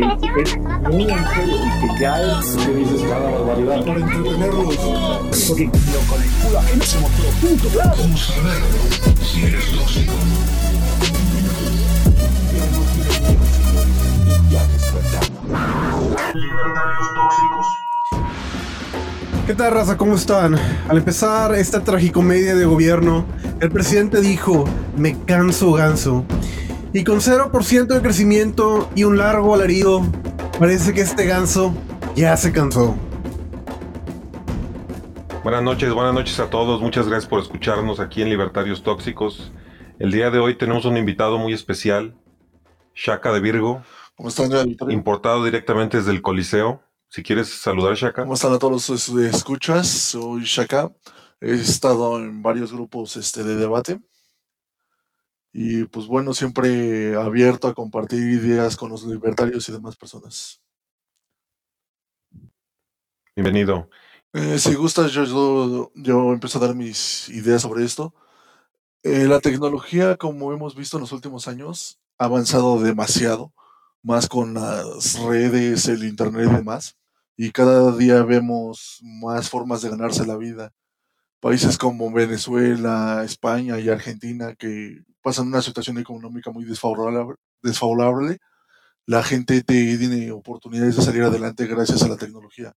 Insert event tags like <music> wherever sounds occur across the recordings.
que es muy en serio y que ya es que dices cada barbaridad. Para entretenerlos. Porque yo con el culo ajeno se mostró punto claro. Vamos a ver si eres tóxico. Libertarios tóxicos. ¿Qué tal, raza? ¿Cómo están? Al empezar esta tragicomedia de gobierno, el presidente dijo, me canso ganso. Y con 0% de crecimiento y un largo alarido, parece que este ganso ya se cansó. Buenas noches, buenas noches a todos. Muchas gracias por escucharnos aquí en Libertarios Tóxicos. El día de hoy tenemos un invitado muy especial, Shaka de Virgo, ¿Cómo están, importado directamente desde el Coliseo. Si quieres saludar, Shaka. ¿Cómo están a todos los escuchas? Soy Shaka. He estado en varios grupos este, de debate. Y pues bueno, siempre abierto a compartir ideas con los libertarios y demás personas. Bienvenido. Eh, si gustas, yo, yo, yo empiezo a dar mis ideas sobre esto. Eh, la tecnología, como hemos visto en los últimos años, ha avanzado demasiado, más con las redes, el internet y demás. Y cada día vemos más formas de ganarse la vida. Países como Venezuela, España y Argentina que pasan una situación económica muy desfavorable. La gente te- tiene oportunidades de salir adelante gracias a la tecnología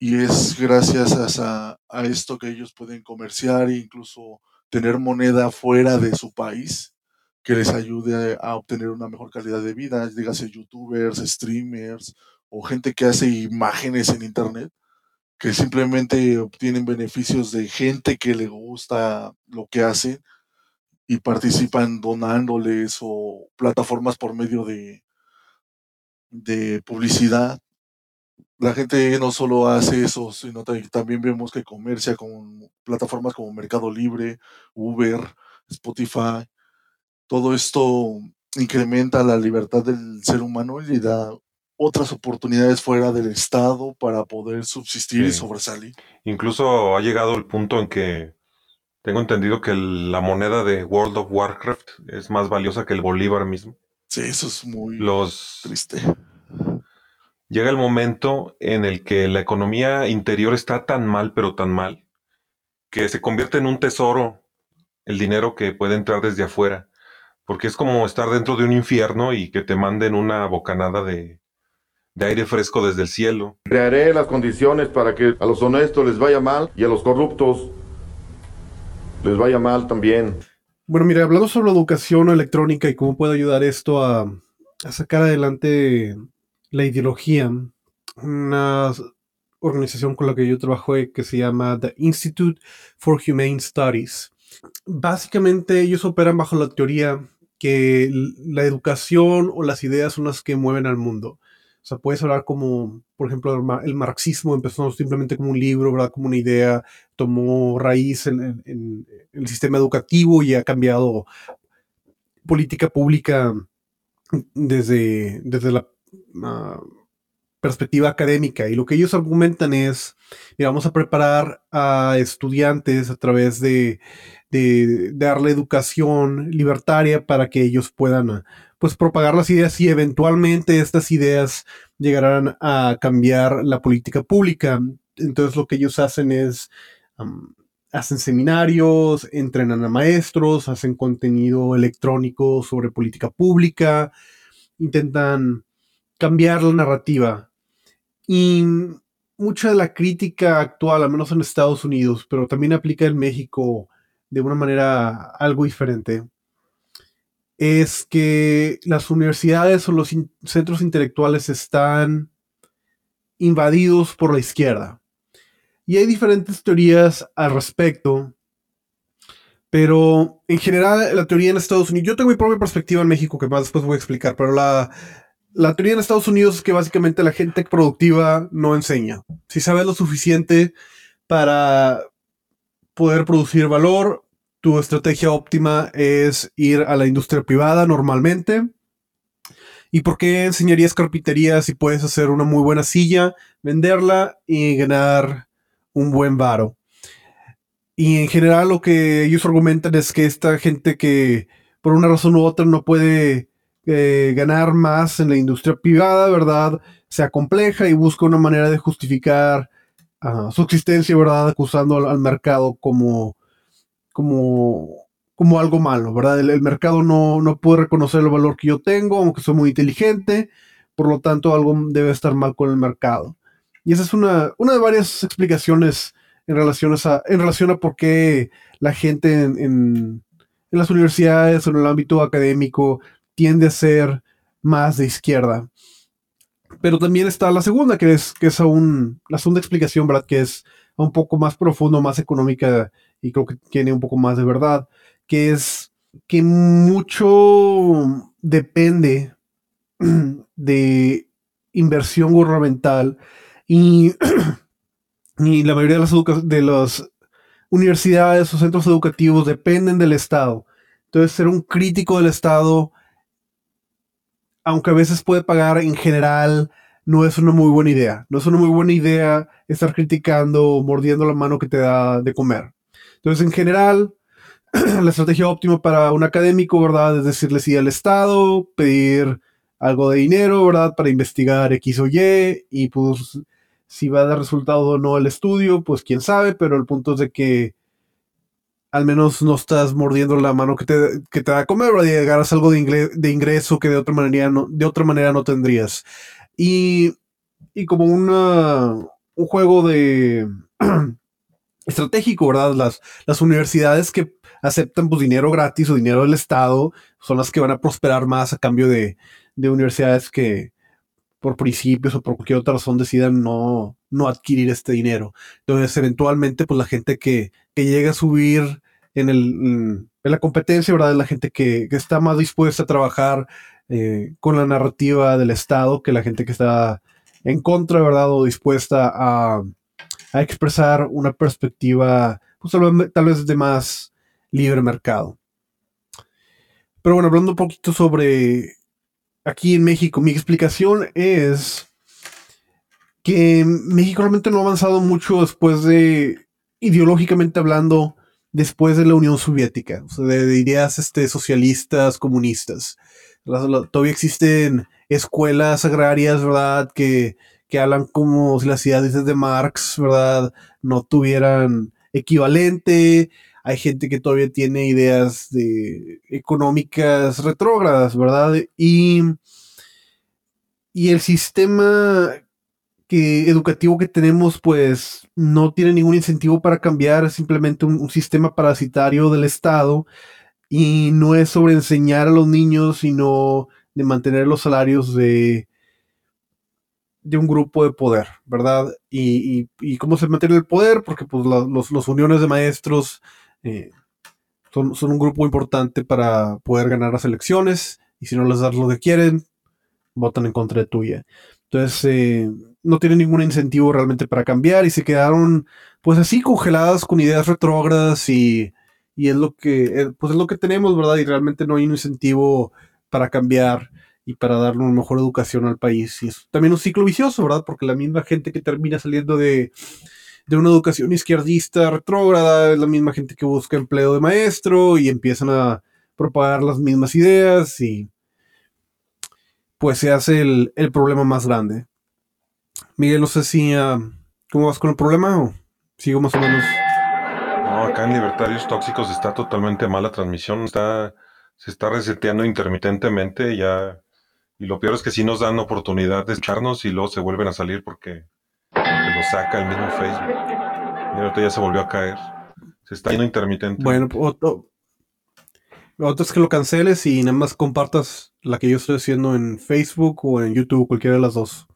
y es gracias a esto que ellos pueden comerciar e incluso tener moneda fuera de su país que les ayude a obtener una mejor calidad de vida, dígase youtubers, streamers o gente que hace imágenes en internet que simplemente obtienen beneficios de gente que le gusta lo que hacen y participan donándoles o plataformas por medio de, de publicidad la gente no solo hace eso, sino ta- también vemos que comercia con plataformas como Mercado Libre, Uber, Spotify. Todo esto incrementa la libertad del ser humano y le da otras oportunidades fuera del Estado para poder subsistir y sobresalir. Incluso ha llegado el punto en que tengo entendido que el- la moneda de World of Warcraft es más valiosa que el Bolívar mismo. Sí, eso es muy Los triste. llega el momento en el que la economía interior está tan mal, pero tan mal, que se convierte en un tesoro el dinero que puede entrar desde afuera, porque es como estar dentro de un infierno y que te manden una bocanada de, de aire fresco desde el cielo. Crearé las condiciones para que a los honestos les vaya mal y a los corruptos les vaya mal también. Bueno, mira, hablando sobre la educación electrónica y cómo puede ayudar esto a, a sacar adelante la ideología, una organización con la que yo trabajo eh, que se llama The Institute for Humane Studies. Básicamente ellos operan bajo la teoría que la educación o las ideas son las que mueven al mundo. O sea, puedes hablar como, por ejemplo, el, ma- el marxismo empezó simplemente como un libro, ¿verdad? Como una idea, tomó raíz en, el sistema educativo y ha cambiado política pública desde, desde la ah, perspectiva académica. Y lo que ellos argumentan es, mira, vamos a preparar a estudiantes a través de, de darle educación libertaria para que ellos puedan ah, pues propagar las ideas y eventualmente estas ideas llegarán a cambiar la política pública. Entonces lo que ellos hacen es am, hacen seminarios, entrenan a maestros, hacen contenido electrónico sobre política pública, intentan cambiar la narrativa. Y mucha de la crítica actual, al menos en Estados Unidos, pero también aplica en México de una manera algo diferente, es que las universidades o los centros intelectuales están invadidos por la izquierda. Y hay diferentes teorías al respecto. Pero en general, la teoría en Estados Unidos, yo tengo mi propia perspectiva en México que más después voy a explicar, pero la, la teoría en Estados Unidos es que básicamente la gente productiva no enseña. Si sabes lo suficiente para poder producir valor, tu estrategia óptima es ir a la industria privada normalmente. ¿Y por qué enseñarías carpintería si puedes hacer una muy buena silla, venderla y ganar un buen varo? Y en general lo que ellos argumentan es que esta gente que por una razón u otra no puede eh, ganar más en la industria privada, ¿verdad? Sea compleja y busca una manera de justificar ah, su existencia, ¿verdad? Acusando al, al mercado como, como, como algo malo, ¿verdad? El, mercado no, no puede reconocer el valor que yo tengo, aunque soy muy inteligente, por lo tanto algo debe estar mal con el mercado. Y esa es una, una de varias explicaciones en relación a, en relación a por qué la gente en, en, en las universidades o en el ámbito académico tiende a ser más de izquierda. Pero también está la segunda, que es, que es aún la segunda explicación, ¿verdad? Que es un poco más profundo, más económica y creo que tiene un poco más de verdad, que es que mucho depende <clears throat> de inversión gubernamental y, <clears throat> y la mayoría de las, de las universidades o centros educativos dependen del Estado. Entonces, ser un crítico del Estado, aunque a veces puede pagar en general, no es una muy buena idea. No es una muy buena idea estar criticando o mordiendo la mano que te da de comer. Entonces, en general, <clears throat> la estrategia óptima para un académico, ¿verdad? Es decirle sí al Estado, pedir algo de dinero, ¿verdad? Para investigar X o Y, y pues si va a dar resultado o no el estudio, pues quién sabe, pero el punto es de que al menos no estás mordiendo la mano que te, que te da a comer, ¿verdad? Y agarras algo de, ingle- de ingreso que de otra manera no, de otra manera no tendrías. Y, y como una, un juego de <clears throat> estratégico, ¿verdad? Las, las universidades que aceptan pues, dinero gratis o dinero del Estado son las que van a prosperar más a cambio de, de universidades que por principios o por cualquier otra razón decidan no, no adquirir este dinero. Entonces, eventualmente, pues la gente que, que llega a subir en, el, en la competencia, ¿verdad? Es la gente que, que está más dispuesta a trabajar eh, con la narrativa del Estado que la gente que está en contra, ¿verdad? O dispuesta a, a expresar una perspectiva, pues tal vez, de más libre mercado. Pero bueno, hablando un poquito sobre aquí en México, mi explicación es que México realmente no ha avanzado mucho después de, ideológicamente hablando, después de la Unión Soviética, o sea, de, de ideas este, socialistas, comunistas. Todavía existen escuelas agrarias, ¿verdad? Que, que hablan como si las ideas de Marx, ¿verdad? No tuvieran equivalente. Hay gente que todavía tiene ideas de económicas retrógradas, ¿verdad? Y, y el sistema educativo que tenemos, pues, no tiene ningún incentivo para cambiar, es simplemente un sistema parasitario del Estado y no es sobre enseñar a los niños, sino de mantener los salarios de, de un grupo de poder, ¿verdad? Y, y- cómo se mantiene el poder, porque pues los, los uniones de maestros eh, son, son un grupo importante para poder ganar las elecciones, y si no les das lo que quieren, votan en contra de tuya. Entonces, eh, no tienen ningún incentivo realmente para cambiar y se quedaron pues así congeladas con ideas retrógradas y, y es lo que eh, pues es lo que tenemos, ¿verdad? Y realmente no hay un incentivo para cambiar y para darle una mejor educación al país. Y es también un ciclo vicioso, ¿verdad? Porque la misma gente que termina saliendo de, de una educación izquierdista retrógrada es la misma gente que busca empleo de maestro y empiezan a propagar las mismas ideas y pues se hace el, el problema más grande. Miguel, no sé si ah, cómo vas con el problema o sigo más o menos. No, acá en Libertarios Tóxicos está totalmente mal la transmisión. Está, se está reseteando intermitentemente ya. Y lo peor es que sí nos dan oportunidad de escucharnos y luego se vuelven a salir porque, porque lo saca el mismo Facebook. Y ahorita ya se volvió a caer. Se está yendo intermitente. Bueno, otro, otro es que lo canceles y nada más compartas la que yo estoy haciendo en Facebook o en YouTube, cualquiera de las dos.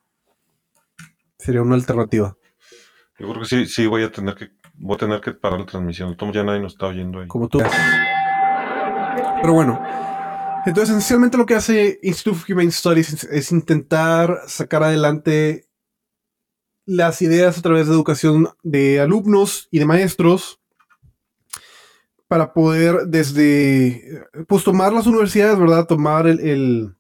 Sería una alternativa. Yo creo que sí, sí voy a tener que, voy a tener que parar la transmisión. Tomo ya nadie nos está oyendo ahí. como tú. Pero bueno, entonces esencialmente lo que hace Institute of Humane Studies es, intentar sacar adelante las ideas a través de educación de alumnos y de maestros para poder desde, pues tomar las universidades, ¿verdad? Tomar el,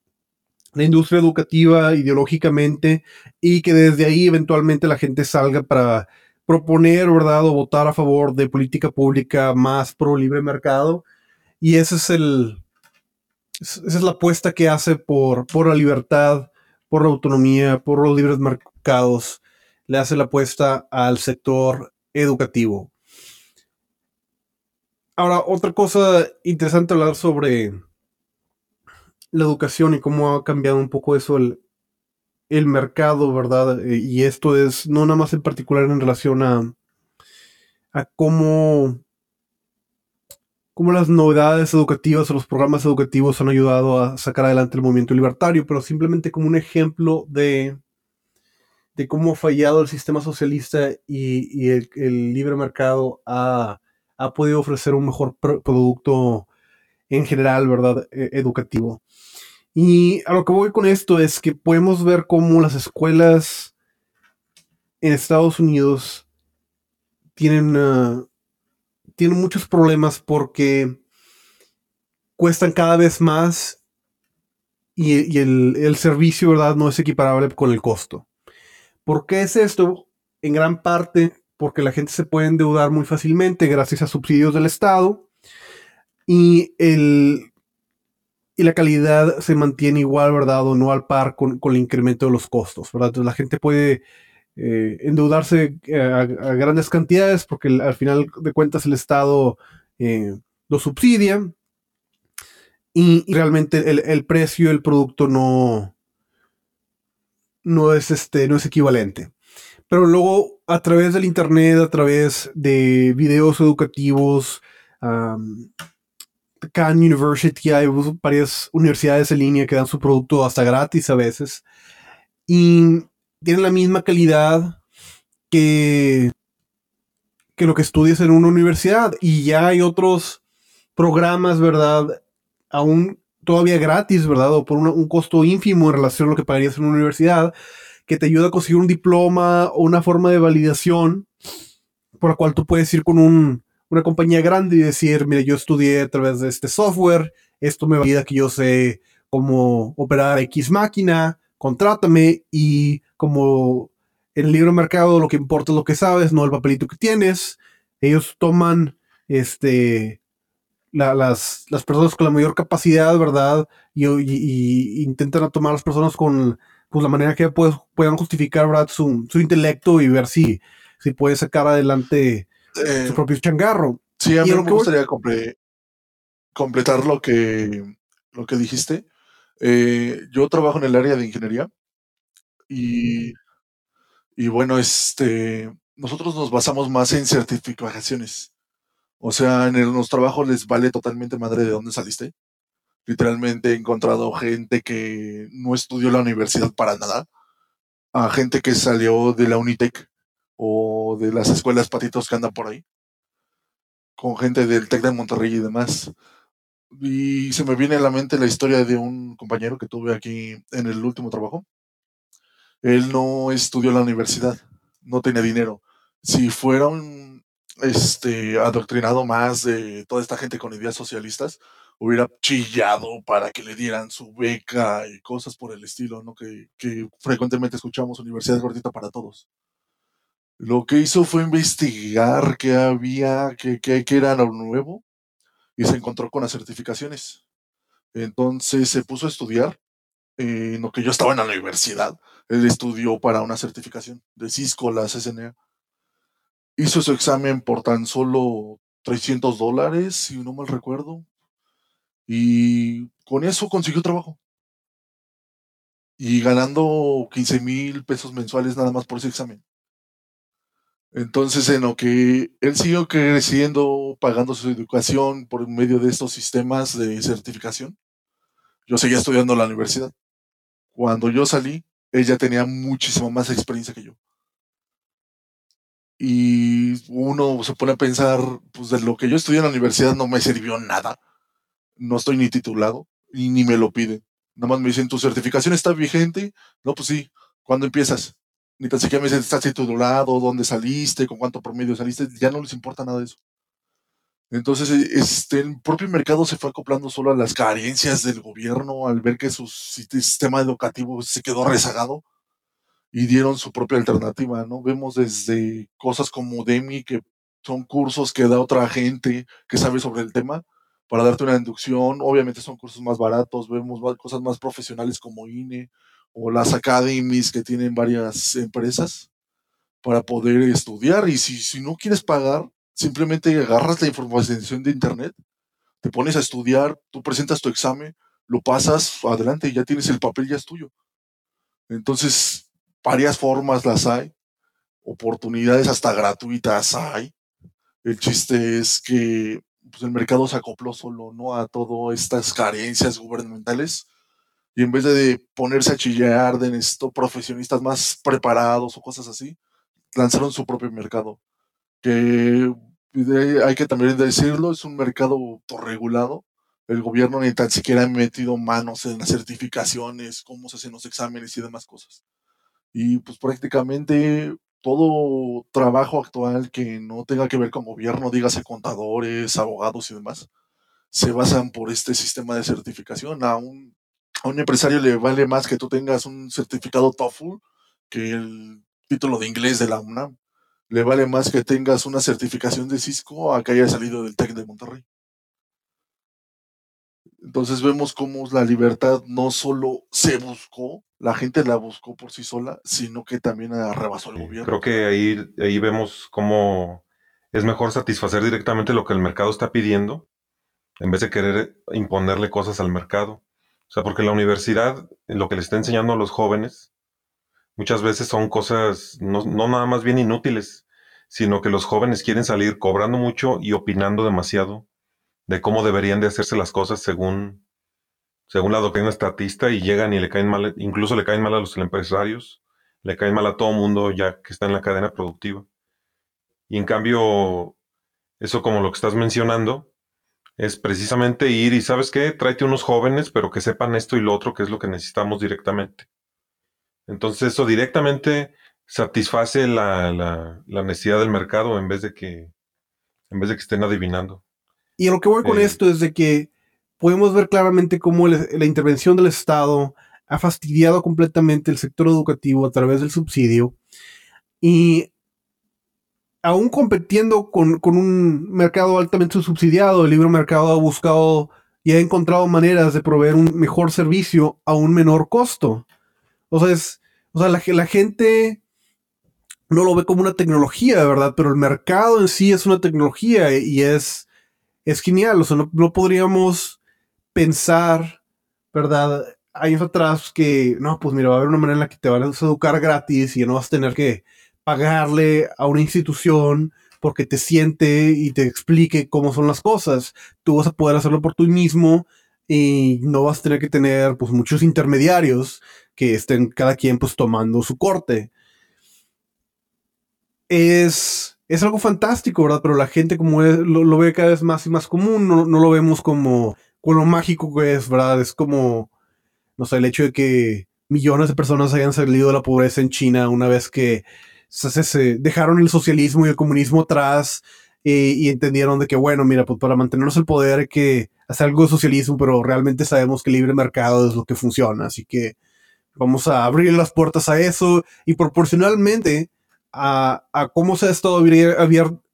la industria educativa ideológicamente y que desde ahí eventualmente la gente salga para proponer, ¿verdad? O votar a favor de política pública más pro libre mercado. Y ese es el, esa es la apuesta que hace por, por la libertad, por la autonomía, por los libres mercados. Le hace la apuesta al sector educativo. Ahora, otra cosa interesante hablar sobre la educación y cómo ha cambiado un poco eso el, el mercado, ¿verdad? Eh, Y esto es no nada más en particular en relación a, a cómo, cómo las novedades educativas o los programas educativos han ayudado a sacar adelante el movimiento libertario, pero simplemente como un ejemplo de, de cómo ha fallado el sistema socialista y, el, libre mercado ha, ha podido ofrecer un mejor pro- producto en general, ¿verdad? E- educativo. Y a lo que voy con esto es que podemos ver cómo las escuelas en Estados Unidos tienen, ah, tienen muchos problemas porque cuestan cada vez más y, y el, el servicio, ¿verdad? No es equiparable con el costo. ¿Por qué es esto? En gran parte porque la gente se puede endeudar muy fácilmente gracias a subsidios del Estado y, el, y la calidad se mantiene igual, ¿verdad? O no al par con, con el incremento de los costos, ¿verdad? Entonces la gente puede eh, endeudarse eh, a, grandes cantidades porque al final de cuentas el Estado eh, lo subsidia y, realmente el, el precio del producto no, no es este, no es equivalente. Pero luego, a través del internet, a través de videos educativos, Khan University, hay varias universidades en línea que dan su producto hasta gratis a veces. Y tienen la misma calidad que, que lo que estudias en una universidad. Y ya hay otros programas, ¿verdad? Aún todavía gratis, ¿verdad? O por un costo ínfimo en relación a lo que pagarías en una universidad, que te ayuda a conseguir un diploma o una forma de validación por la cual tú puedes ir con un, una compañía grande y decir, mire, yo estudié a través de este software, esto me valida que yo sé cómo operar X máquina, contrátame y como en el libre mercado lo que importa es lo que sabes, no el papelito que tienes. Ellos toman este la- las, las personas con la mayor capacidad, ¿verdad? Y, y- y intentan tomar a las personas con pues, la manera que pues, puedan justificar, ¿verdad? Su, su intelecto y ver si, si puede sacar adelante Eh, su propio changarro. sí, a mí me gustaría comple- completar lo que, lo que dijiste. Eh, yo trabajo en el área de ingeniería y, y bueno, este, nosotros nos basamos más en certificaciones. O sea, en los trabajos les vale totalmente madre de dónde saliste. Literalmente he encontrado gente que no estudió la universidad para nada, a gente que salió de la Unitec o de las escuelas patitos que andan por ahí, con gente del TEC de Monterrey y demás. Y se me viene a la mente la historia de un compañero que tuve aquí en el último trabajo. Él no estudió la universidad, no tenía dinero. Si fuera un este, adoctrinado más de toda esta gente con ideas socialistas, hubiera chillado para que le dieran su beca y cosas por el estilo, ¿no? Que, que frecuentemente escuchamos Universidad Gordita para Todos. Lo que hizo fue investigar qué había, qué, qué, qué era lo nuevo, y se encontró con las certificaciones. Entonces se puso a estudiar en lo que yo estaba en la universidad. Él estudió para una certificación de Cisco, la CCNA. Hizo su examen por tan solo 300 dólares, si no mal recuerdo. Y con eso consiguió trabajo. Y ganando 15 mil pesos mensuales nada más por ese examen. Entonces, en lo que él siguió creciendo, pagando su educación por medio de estos sistemas de certificación, yo seguía estudiando en la universidad. Cuando yo salí, ella tenía muchísima más experiencia que yo. Y uno se pone a pensar, pues de lo que yo estudié en la universidad no me sirvió nada. No estoy ni titulado y ni me lo piden. Nada más me dicen, ¿tu certificación está vigente? No, pues sí. ¿Cuándo empiezas? Ni tan siquiera me dicen, ¿estás titulado? ¿Dónde saliste? ¿Con cuánto promedio saliste? Ya no les importa nada de eso. Entonces, este, el propio mercado se fue acoplando solo a las carencias del gobierno al ver que su sistema educativo se quedó rezagado y dieron su propia alternativa, ¿no? Vemos desde cosas como Demi, que son cursos que da otra gente que sabe sobre el tema, para darte una inducción. Obviamente son cursos más baratos, vemos cosas más profesionales como INE o las academies que tienen varias empresas para poder estudiar. Y si, si no quieres pagar, simplemente agarras la información de internet, te pones a estudiar, tú presentas tu examen, lo pasas adelante ya tienes el papel, ya es tuyo. Entonces, varias formas las hay, oportunidades hasta gratuitas hay. El chiste es que pues, el mercado se acopló solo ¿no? a todas estas carencias gubernamentales y en vez de ponerse a chillar de necesito profesionistas más preparados o cosas así, lanzaron su propio mercado. Que de- hay que también decirlo, es un mercado autorregulado. El gobierno ni tan siquiera ha metido manos en las certificaciones, cómo se hacen los exámenes y demás cosas. Y pues prácticamente todo trabajo actual que no tenga que ver con gobierno, dígase contadores, abogados y demás, se basan por este sistema de certificación. A un, a un empresario le vale más que tú tengas un certificado TOEFL que el título de inglés de la UNAM. Le vale más que tengas una certificación de Cisco a que haya salido del TEC de Monterrey. Entonces vemos cómo la libertad no solo se buscó, la gente la buscó por sí sola, sino que también arrebasó el gobierno. Creo que ahí, ahí vemos cómo es mejor satisfacer directamente lo que el mercado está pidiendo en vez de querer imponerle cosas al mercado. O sea, porque la universidad, lo que le está enseñando a los jóvenes, muchas veces son cosas no, nada más bien inútiles, sino que los jóvenes quieren salir cobrando mucho y opinando demasiado de cómo deberían de hacerse las cosas según, según la doctrina estatista y llegan y le caen mal, incluso le caen mal a los empresarios, le caen mal a todo mundo ya que está en la cadena productiva. Y en cambio, eso como lo que estás mencionando, es precisamente ir y, ¿sabes qué? Tráete unos jóvenes, pero que sepan esto y lo otro, que es lo que necesitamos directamente. Entonces eso directamente satisface la, la- la necesidad del mercado en vez de que, en vez de que estén adivinando. Y lo que voy con Eh. esto es de que podemos ver claramente cómo el- la intervención del Estado ha fastidiado completamente el sector educativo a través del subsidio y aún compitiendo con, con un mercado altamente subsidiado, el libre mercado ha buscado y ha encontrado maneras de proveer un mejor servicio a un menor costo. O sea, es, o sea la, ge- la gente no lo ve como una tecnología, ¿verdad? Pero el mercado en sí es una tecnología y es, es genial. O sea, no, no podríamos pensar, ¿verdad? Años atrás que, no, pues mira, va a haber una manera en la que te van a educar gratis y no vas a tener que pagarle a una institución porque te siente y te explique cómo son las cosas. Tú vas a poder hacerlo por ti mismo y no vas a tener que tener pues muchos intermediarios que estén cada quien pues tomando su corte. Es, es algo fantástico, ¿verdad? Pero la gente como es- lo, ve cada vez más y más común, no, no lo vemos como con lo mágico que es, ¿verdad? Es como, no sé, el hecho de que millones de personas hayan salido de la pobreza en China una vez que se dejaron el socialismo y el comunismo atrás eh, y entendieron de que, bueno, mira, pues para mantenernos el poder hay que hacer algo de socialismo, pero realmente sabemos que el libre mercado es lo que funciona, así que vamos a abrir las puertas a eso y proporcionalmente a, a cómo se ha estado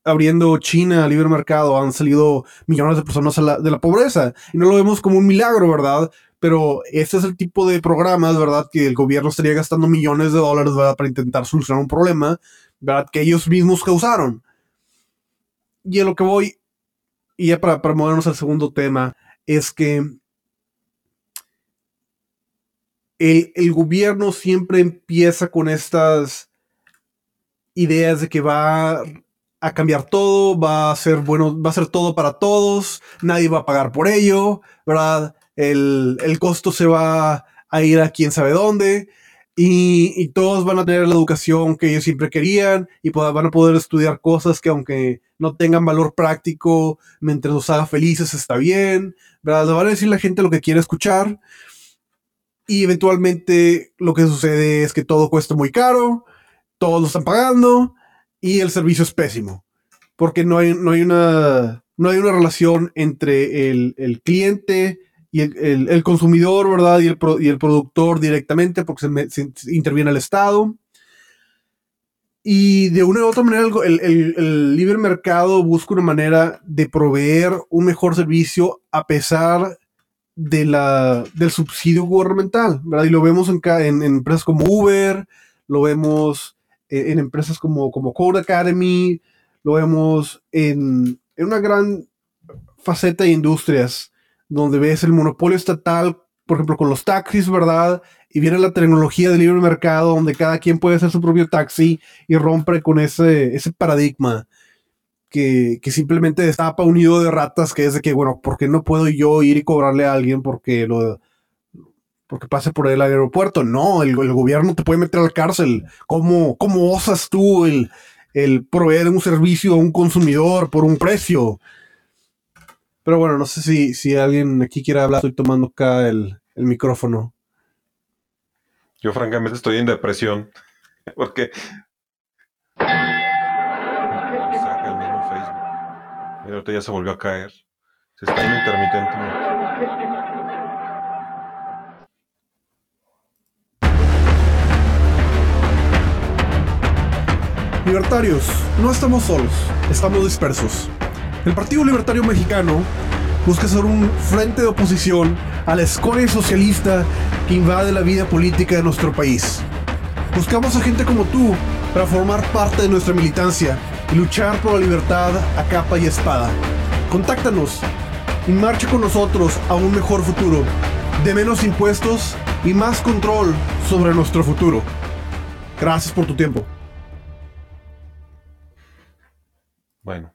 abriendo China al libre mercado, han salido millones de personas de la pobreza. Y no lo vemos como un milagro, ¿verdad? Pero este es el tipo de programas, ¿verdad? Que el gobierno estaría gastando millones de dólares, ¿verdad? Para intentar solucionar un problema, ¿verdad? Que ellos mismos causaron. Y a lo que voy, y ya para, para movernos al segundo tema, es que el, el gobierno siempre empieza con estas ideas de que va a cambiar todo, va a ser bueno, va a ser todo para todos, nadie va a pagar por ello, ¿verdad? El, el costo se va a ir a quién sabe dónde y, y todos van a tener la educación que ellos siempre querían y van a poder estudiar cosas que aunque no tengan valor práctico, mientras los haga felices está bien, ¿verdad? Le van a decir la gente lo que quiere escuchar y eventualmente lo que sucede es que todo cuesta muy caro, todos lo están pagando y el servicio es pésimo. Porque no hay, no hay, una, no hay una relación entre el, el cliente y el, el- consumidor, ¿verdad? Y el, pro- y el productor directamente porque se, interviene el Estado. Y de una u otra manera, el, el- el libre mercado busca una manera de proveer un mejor servicio a pesar de la, del subsidio gubernamental, ¿verdad? Y lo vemos en, en- en empresas como Uber, lo vemos en, en empresas como, como Code Academy, lo vemos en, en una gran faceta de industrias donde ves el monopolio estatal, por ejemplo, con los taxis, ¿verdad? Y viene la tecnología del libre mercado donde cada quien puede hacer su propio taxi y rompe con ese, ese paradigma que, simplemente destapa un nido de ratas que es de que, bueno, ¿por qué no puedo yo ir y cobrarle a alguien porque lo porque pase por el aeropuerto? No, el, el gobierno te puede meter a la cárcel. ¿Cómo, cómo osas tú el, el proveer un servicio a un consumidor por un precio? Pero bueno, no sé si, si alguien aquí quiere hablar, estoy tomando acá el, el micrófono. Yo francamente estoy en depresión <laughs> porque Mira, ahorita ya se volvió a caer. Se está yendo intermitentemente. Libertarios, no estamos solos, estamos dispersos. El Partido Libertario Mexicano busca ser un frente de oposición a la escoria socialista que invade la vida política de nuestro país. Buscamos a gente como tú para formar parte de nuestra militancia y luchar por la libertad a capa y espada. Contáctanos y marcha con nosotros a un mejor futuro, de menos impuestos y más control sobre nuestro futuro. Gracias por tu tiempo. Bueno.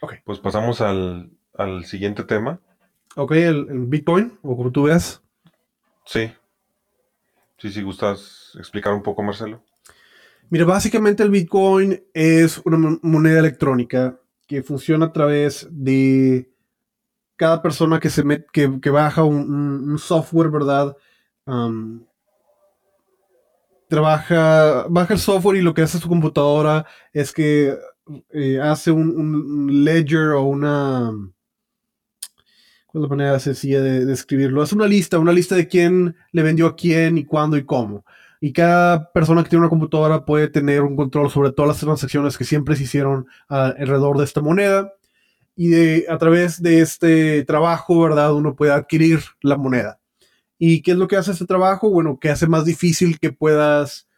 Ok. Pues pasamos al, al siguiente tema. Ok, el, el Bitcoin, o como tú veas. Sí. Sí, si gustas explicar un poco, Marcelo. Mira, básicamente el Bitcoin es una mon- moneda electrónica que funciona a través de cada persona que se met- que, baja un, software, ¿verdad? Trabaja, baja el software y lo que hace su computadora es que eh, hace un ledger o una... ¿Cuál es la manera sencilla de, de escribirlo? Hace una lista, una lista de quién le vendió a quién y cuándo y cómo y cada persona que tiene una computadora puede tener un control sobre todas las transacciones que siempre se hicieron ah, alrededor de esta moneda y de, a través de este trabajo, ¿verdad? Uno puede adquirir la moneda. ¿Y qué es lo que hace este trabajo? Bueno, que hace más difícil que puedas,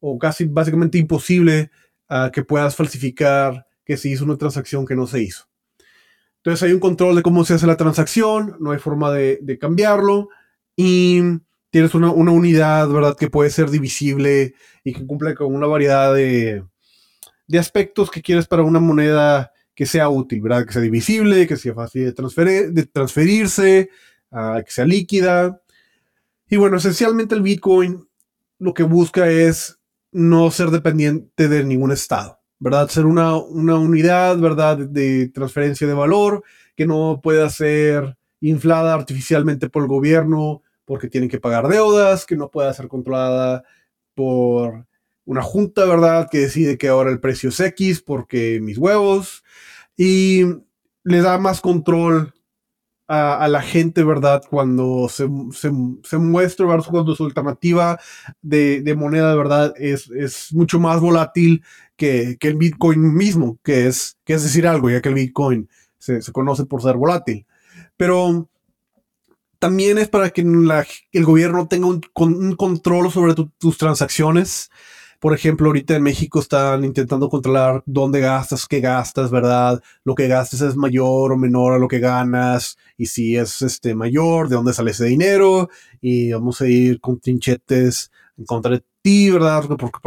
o casi básicamente imposible, ah, que puedas falsificar que se hizo una transacción que no se hizo. Entonces hay un control de cómo se hace la transacción, no hay forma de, de cambiarlo y tienes una, una unidad, ¿verdad? Que puede ser divisible y que cumple con una variedad de, de aspectos que quieres para una moneda que sea útil, ¿verdad? Que sea divisible, que sea fácil de, de transferirse, ah, que sea líquida. Y bueno, esencialmente el Bitcoin lo que busca es no ser dependiente de ningún estado, ¿verdad? Ser una, una unidad, ¿verdad? De transferencia de valor que no pueda ser inflada artificialmente por el gobierno porque tienen que pagar deudas, que no pueda ser controlada por una junta, ¿verdad? Que decide que ahora el precio es X porque mis huevos. Y le da más control a, a la gente, ¿verdad? Cuando se, se, se muestra, ¿verdad? Cuando su alternativa de, de moneda, ¿verdad? Es, es mucho más volátil que, que, el Bitcoin mismo, que es, que es decir algo, ya que el Bitcoin se, se conoce por ser volátil. Pero también es para que el gobierno tenga un, un control sobre tu, tus transacciones. Por ejemplo, ahorita en México están intentando controlar dónde gastas, qué gastas, ¿verdad? Lo que gastes es mayor o menor a lo que ganas. Y si es este mayor, de dónde sale ese dinero. Y vamos a ir con trinchetes en contra de ti, ¿verdad? Porque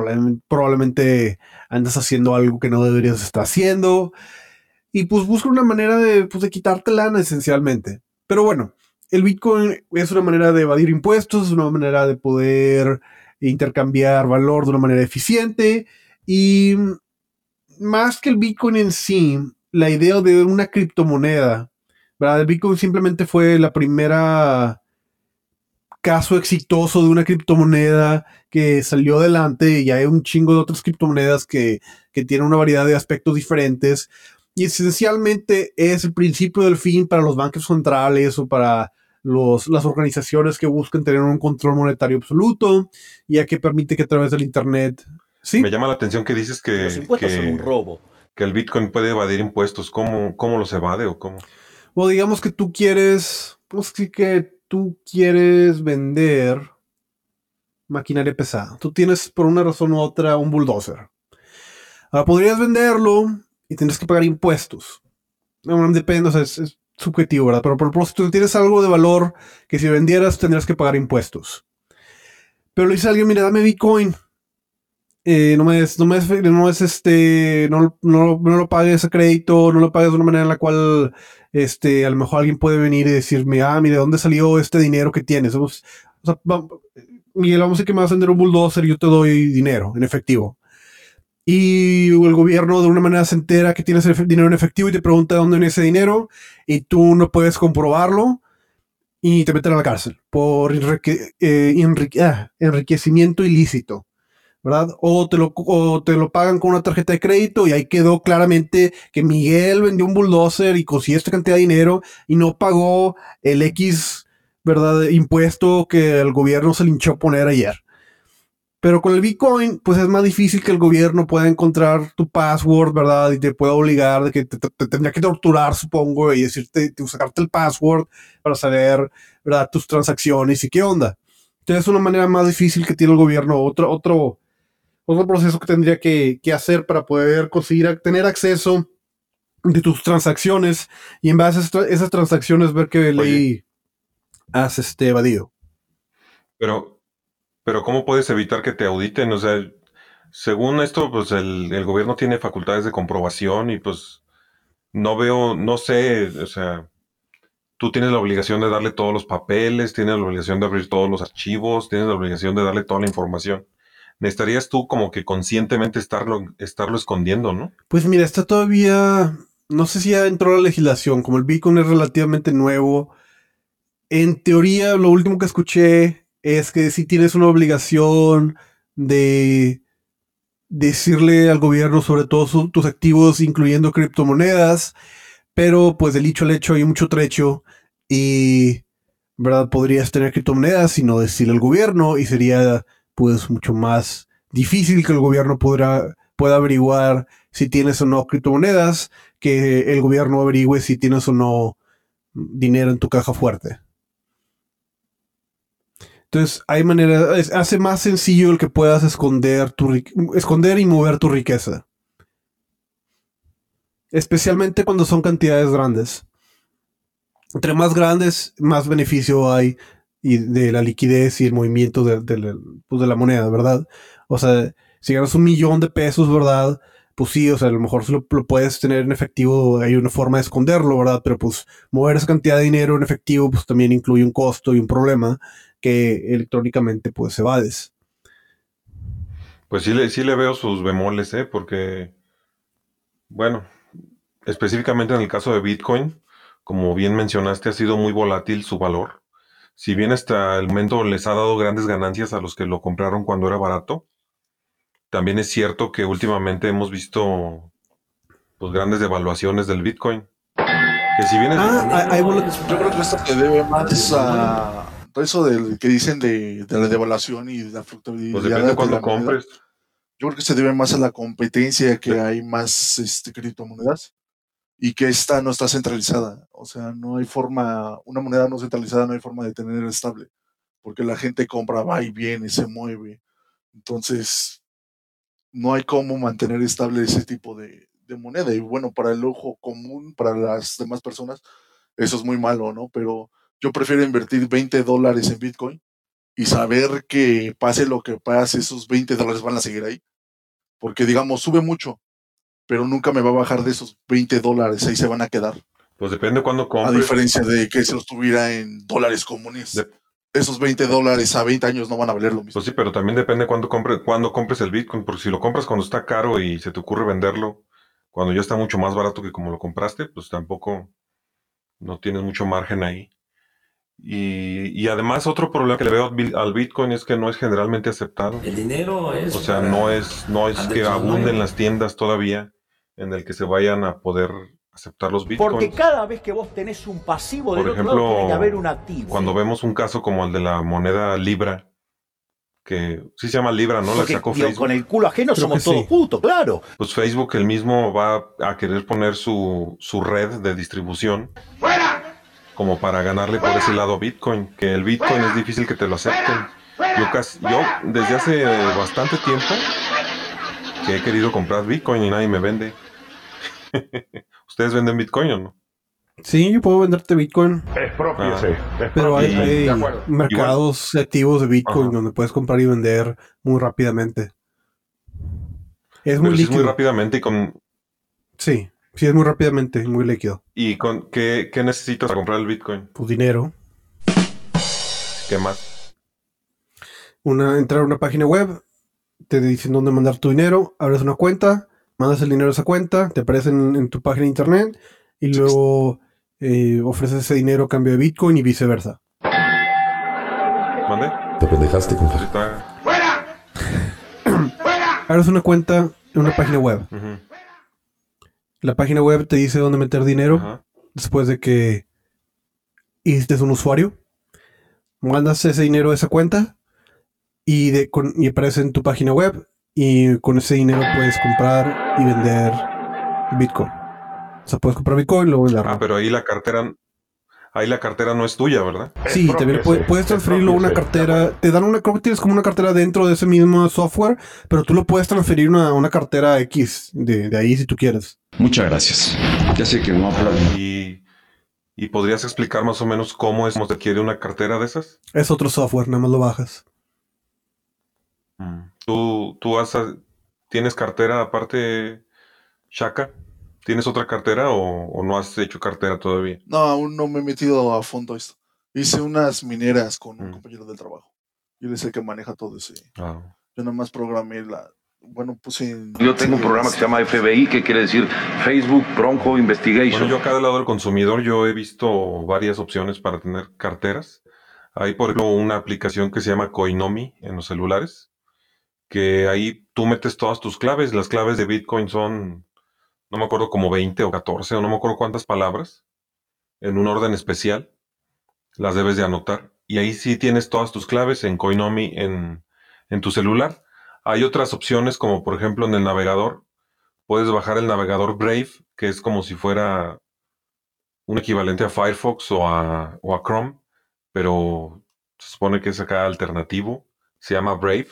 probablemente, andas haciendo algo que no deberías estar haciendo. Y pues busca una manera de, pues, de lana esencialmente. Pero bueno, el Bitcoin es una manera de evadir impuestos, es una manera de poder intercambiar valor de una manera eficiente y más que el Bitcoin en sí, la idea de una criptomoneda, ¿verdad? El Bitcoin simplemente fue la primera caso exitoso de una criptomoneda que salió adelante y hay un chingo de otras criptomonedas que, que tienen una variedad de aspectos diferentes y esencialmente es el principio del fin para los bancos centrales o para los, las organizaciones que buscan tener un control monetario absoluto, ya que permite que a través del Internet Sí, Me llama la atención que dices que, Los impuestos son un que, robo. que el Bitcoin puede evadir impuestos. ¿Cómo, cómo los evade o cómo? o digamos que tú quieres, a decir que tú quieres vender maquinaria pesada. Tú tienes por una razón u otra un bulldozer. Ahora podrías venderlo y tendrás que pagar impuestos. No, depende, o sea, es, es subjetivo, ¿verdad? Pero por si tú tienes algo de valor que si vendieras tendrías que pagar impuestos. Pero le dice a alguien, mira, dame Bitcoin. Eh, no me des, no me des- no es este, no, no, lo pagues a crédito, no lo pagues de una manera en la cual este, a lo mejor alguien puede venir y decirme, ah, mire, ¿de dónde salió este dinero que tienes? Vamos- o sea, va- Miguel, vamos a decir que me vas a vender un bulldozer yo te doy dinero en efectivo. Y el gobierno de una manera se entera que tienes el dinero en efectivo y te pregunta de dónde viene ese dinero y tú no puedes comprobarlo y te meten a la cárcel por eh, ah, enriquecimiento ilícito. ¿verdad? O te, lo, te lo pagan con una tarjeta de crédito y ahí quedó claramente que Miguel vendió un bulldozer y consiguió esta cantidad de dinero y no pagó el X, ¿verdad? Impuesto que el gobierno se a poner ayer. Pero con el Bitcoin, pues es más difícil que el gobierno pueda encontrar tu password, ¿verdad? Y te pueda obligar de que te, te- te tendría que torturar, supongo, y decirte, te- sacarte el password para saber, ¿verdad? Tus transacciones y qué onda. Entonces es una manera más difícil que tiene el gobierno. Otro, otro, otro proceso que tendría que, que hacer para poder conseguir tener acceso de tus transacciones y en base a esas, tra- esas transacciones ver qué ley has este, evadido. Pero, pero ¿cómo puedes evitar que te auditen? O sea, según esto, pues el, gobierno tiene facultades de comprobación y pues no veo, no sé, o sea, tú tienes la obligación de darle todos los papeles, tienes la obligación de abrir todos los archivos, tienes la obligación de darle toda la información. Necesitarías tú como que conscientemente estarlo, estarlo escondiendo, ¿no? Pues mira, está todavía, no sé si ya entró la legislación, como el Bitcoin es relativamente nuevo. En teoría, lo último que escuché es que si tienes una obligación de decirle al gobierno sobre todos tus activos, incluyendo criptomonedas, pero pues del dicho al hecho hay mucho trecho y, ¿verdad? Podrías tener criptomonedas y no decirle al gobierno y sería pues mucho más difícil que el gobierno pueda averiguar si tienes o no criptomonedas, que el gobierno averigüe si tienes o no dinero en tu caja fuerte. Entonces, hay manera, es- hace más sencillo el que puedas esconder tu esconder y mover tu riqueza. Especialmente cuando son cantidades grandes. Entre más grandes, más beneficio hay y de la liquidez y el movimiento de, de la- pues, moneda, ¿verdad? O sea, si ganas un millón de pesos, ¿verdad? Pues sí, o sea, a lo mejor lo, lo puedes tener en efectivo, hay una forma de esconderlo, ¿verdad? Pero pues mover esa cantidad de dinero en efectivo, pues también incluye un costo y un problema que electrónicamente pues evades. Pues sí le, sí le veo sus bemoles, ¿eh? Porque, bueno, específicamente en el caso de Bitcoin, como bien mencionaste, ha sido muy volátil su valor. Si bien hasta el momento les ha dado grandes ganancias a los que lo compraron cuando era barato, también es cierto que últimamente hemos visto pues grandes devaluaciones del Bitcoin. Que si bien es... Ah, hay, hay bolet- Yo creo que esto se debe más a todo eso del que dicen de, de la devaluación y de la fluctuación. pues depende de cuándo compres. Yo creo que se debe más a la competencia que hay más este, criptomonedas y que esta no está centralizada. O sea, no hay forma, una moneda no centralizada no hay forma de tener estable, porque la gente compra, va y viene, se mueve. Entonces, no hay cómo mantener estable ese tipo de, de moneda. Y bueno, para el ojo común, para las demás personas, eso es muy malo, ¿no? Pero yo prefiero invertir 20 dólares en Bitcoin y saber que pase lo que pase, esos 20 dólares van a seguir ahí. Porque, digamos, sube mucho, pero nunca me va a bajar de esos 20 dólares, ahí se van a quedar. Pues depende de cuándo A compres. diferencia de que se los tuviera en dólares comunes. De- Esos 20 dólares a 20 años no van a valer lo mismo. Pues sí, pero también depende de cuándo compres, cuándo compres el Bitcoin, porque si lo compras cuando está caro y se te ocurre venderlo, cuando ya está mucho más barato que como lo compraste, pues tampoco no tienes mucho margen ahí. Y, y además otro problema que le veo al Bi- al Bitcoin es que no es generalmente aceptado. El dinero es. O sea, no es, no es que abunden las tiendas todavía en el que se vayan a poder aceptar los Porque Bitcoins. cada vez que vos tenés un pasivo del Por otro ejemplo, lado, tiene que haber un activo. Cuando vemos un caso como el de la moneda Libra, que sí se llama Libra, ¿no? La Porque, sacó digo, Facebook. con el culo ajeno Creo somos que sí. todos putos, claro. Pues Facebook el mismo va a querer poner su, su red de distribución como para ganarle por ese lado Bitcoin, que el Bitcoin es difícil que te lo acepten. Yo, casi, yo desde hace bastante tiempo que he querido comprar Bitcoin y nadie me vende. <laughs> ¿Ustedes venden Bitcoin o no? Sí, yo puedo venderte Bitcoin, Expropiese. pero hay, mercados activos de Bitcoin Ajá. donde puedes comprar y vender muy rápidamente. Es muy sí es líquido. muy rápidamente y con, Sí, sí, es muy rápidamente, muy líquido. y con ¿qué, qué necesitas para comprar el Bitcoin? Pues dinero. ¿Qué más? Una, entrar a una página web, te dicen dónde mandar tu dinero, abres una cuenta, mandas el dinero a esa cuenta, te aparece en, en tu página de internet y luego eh, ofreces ese dinero a cambio de Bitcoin y viceversa. ¿Mande? Te pendejaste, compadre. está. <clears throat> Abres una cuenta en una página web. Ujú. La página web te dice dónde meter dinero Ajá. después de que hiciste un usuario. Mandas ese dinero a esa cuenta y, de, con- y aparece en tu página web y con ese dinero puedes comprar y vender Bitcoin. O sea, puedes comprar Bitcoin y luego venderlo. Ah, pero ahí la cartera, ahí la cartera no es tuya, ¿verdad? Sí, también puedes, puedes transferirlo a una cartera. Te dan una, creo que tienes como una cartera dentro de ese mismo software, pero tú lo puedes transferir a una, una cartera X de, de ahí si tú quieres. Muchas gracias. Ya sé que no aplaudo. Y, y podrías explicar más o menos cómo es cómo se adquiere una cartera de esas. Es otro software, nada más lo bajas. ¿Tú, tú has, tienes cartera aparte, Shaka? ¿Tienes otra cartera o, o no has hecho cartera todavía? No, aún no me he metido a fondo esto. Hice unas mineras con un Mm. compañero del trabajo. Y él es el que maneja todo ese. Ah. Yo nada más programé la. Bueno, puse. en- Yo tengo un programa que se llama FBI, que quiere decir Facebook Bronco Investigation. Bueno, yo acá del lado del consumidor, yo he visto varias opciones para tener carteras. Hay, por ejemplo, una aplicación que se llama Coinomi en los celulares, que ahí tú metes todas tus claves. Las claves de Bitcoin son, no me acuerdo, como 20 o 14, o no me acuerdo cuántas palabras, en un orden especial. Las debes de anotar. Y ahí sí tienes todas tus claves en Coinomi en, en tu celular. Hay otras opciones, como por ejemplo en el navegador, puedes bajar el navegador Brave, que es como si fuera un equivalente a Firefox o a, o a Chrome, pero se supone que es acá alternativo, se llama Brave.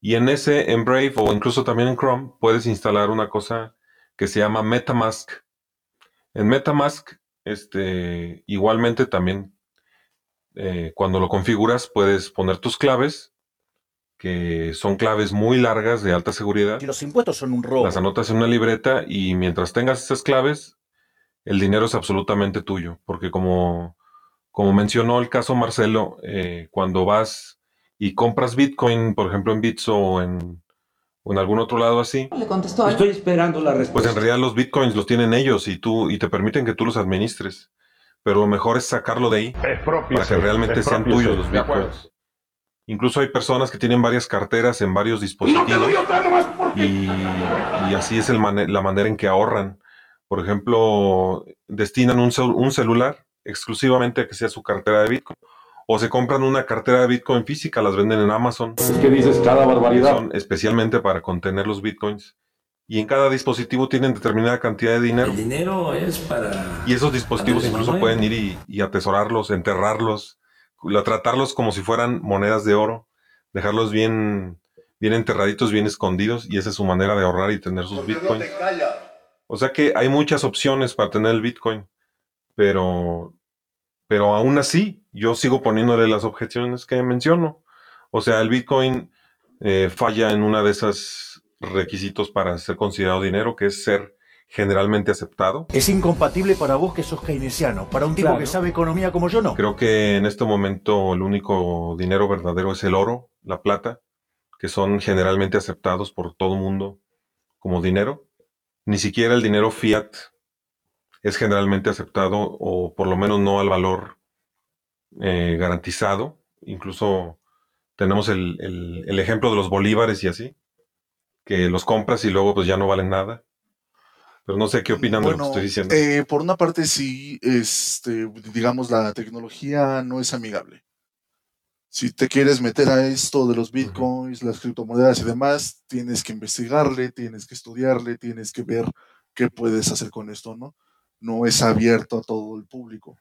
Y en ese, en Brave o incluso también en Chrome, puedes instalar una cosa que se llama MetaMask. En MetaMask, este, igualmente también, eh, cuando lo configuras, puedes poner tus claves, que son claves muy largas de alta seguridad. Si los impuestos son un robo. Las anotas en una libreta y mientras tengas esas claves, el dinero es absolutamente tuyo. Porque como, como mencionó el caso Marcelo, eh, cuando vas y compras Bitcoin, por ejemplo en Bitso o en, o en algún otro lado así, Le contestó Estoy esperando la pues respuesta. en realidad los Bitcoins los tienen ellos y tú y te permiten que tú los administres. Pero lo mejor es sacarlo de ahí para que realmente sean tuyos los. Bitcoins. Incluso hay personas que tienen varias carteras en varios dispositivos. y, y así es el la manera en que ahorran. Por ejemplo, destinan un, cel- un celular exclusivamente a que sea su cartera de Bitcoin. O se compran una cartera de Bitcoin física, las venden en Amazon. Es que dices cada barbaridad. son especialmente para contener los Bitcoins. Y en cada dispositivo tienen determinada cantidad de dinero. El dinero es para... Y esos dispositivos incluso Manuel. pueden ir y, y atesorarlos, enterrarlos, tratarlos como si fueran monedas de oro, dejarlos bien, bien enterraditos, bien escondidos, y esa es su manera de ahorrar y tener sus bitcoins. O sea que hay muchas opciones para tener el bitcoin, pero, pero aún así yo sigo poniéndole las objeciones que menciono. O sea, el bitcoin eh, falla en una de esos requisitos para ser considerado dinero, que es ser generalmente aceptado. Es incompatible para vos que sos keynesiano, para un tipo Claro. que sabe economía como yo no. Creo que en este momento el único dinero verdadero es el oro, la plata, que son generalmente aceptados por todo el mundo como dinero. Ni siquiera el dinero fiat es generalmente aceptado o por lo menos no al valor eh, garantizado. Incluso tenemos el, el- el ejemplo de los bolívares y así, que los compras y luego pues ya no valen nada. Pero no sé qué opinan de lo que Bueno, estoy diciendo. eh, por una parte sí, este, digamos, la tecnología no es amigable. Si te quieres meter a esto de los bitcoins, las criptomonedas y demás, tienes que investigarle, tienes que estudiarle, tienes que ver qué puedes hacer con esto, ¿no? No es abierto a todo el público.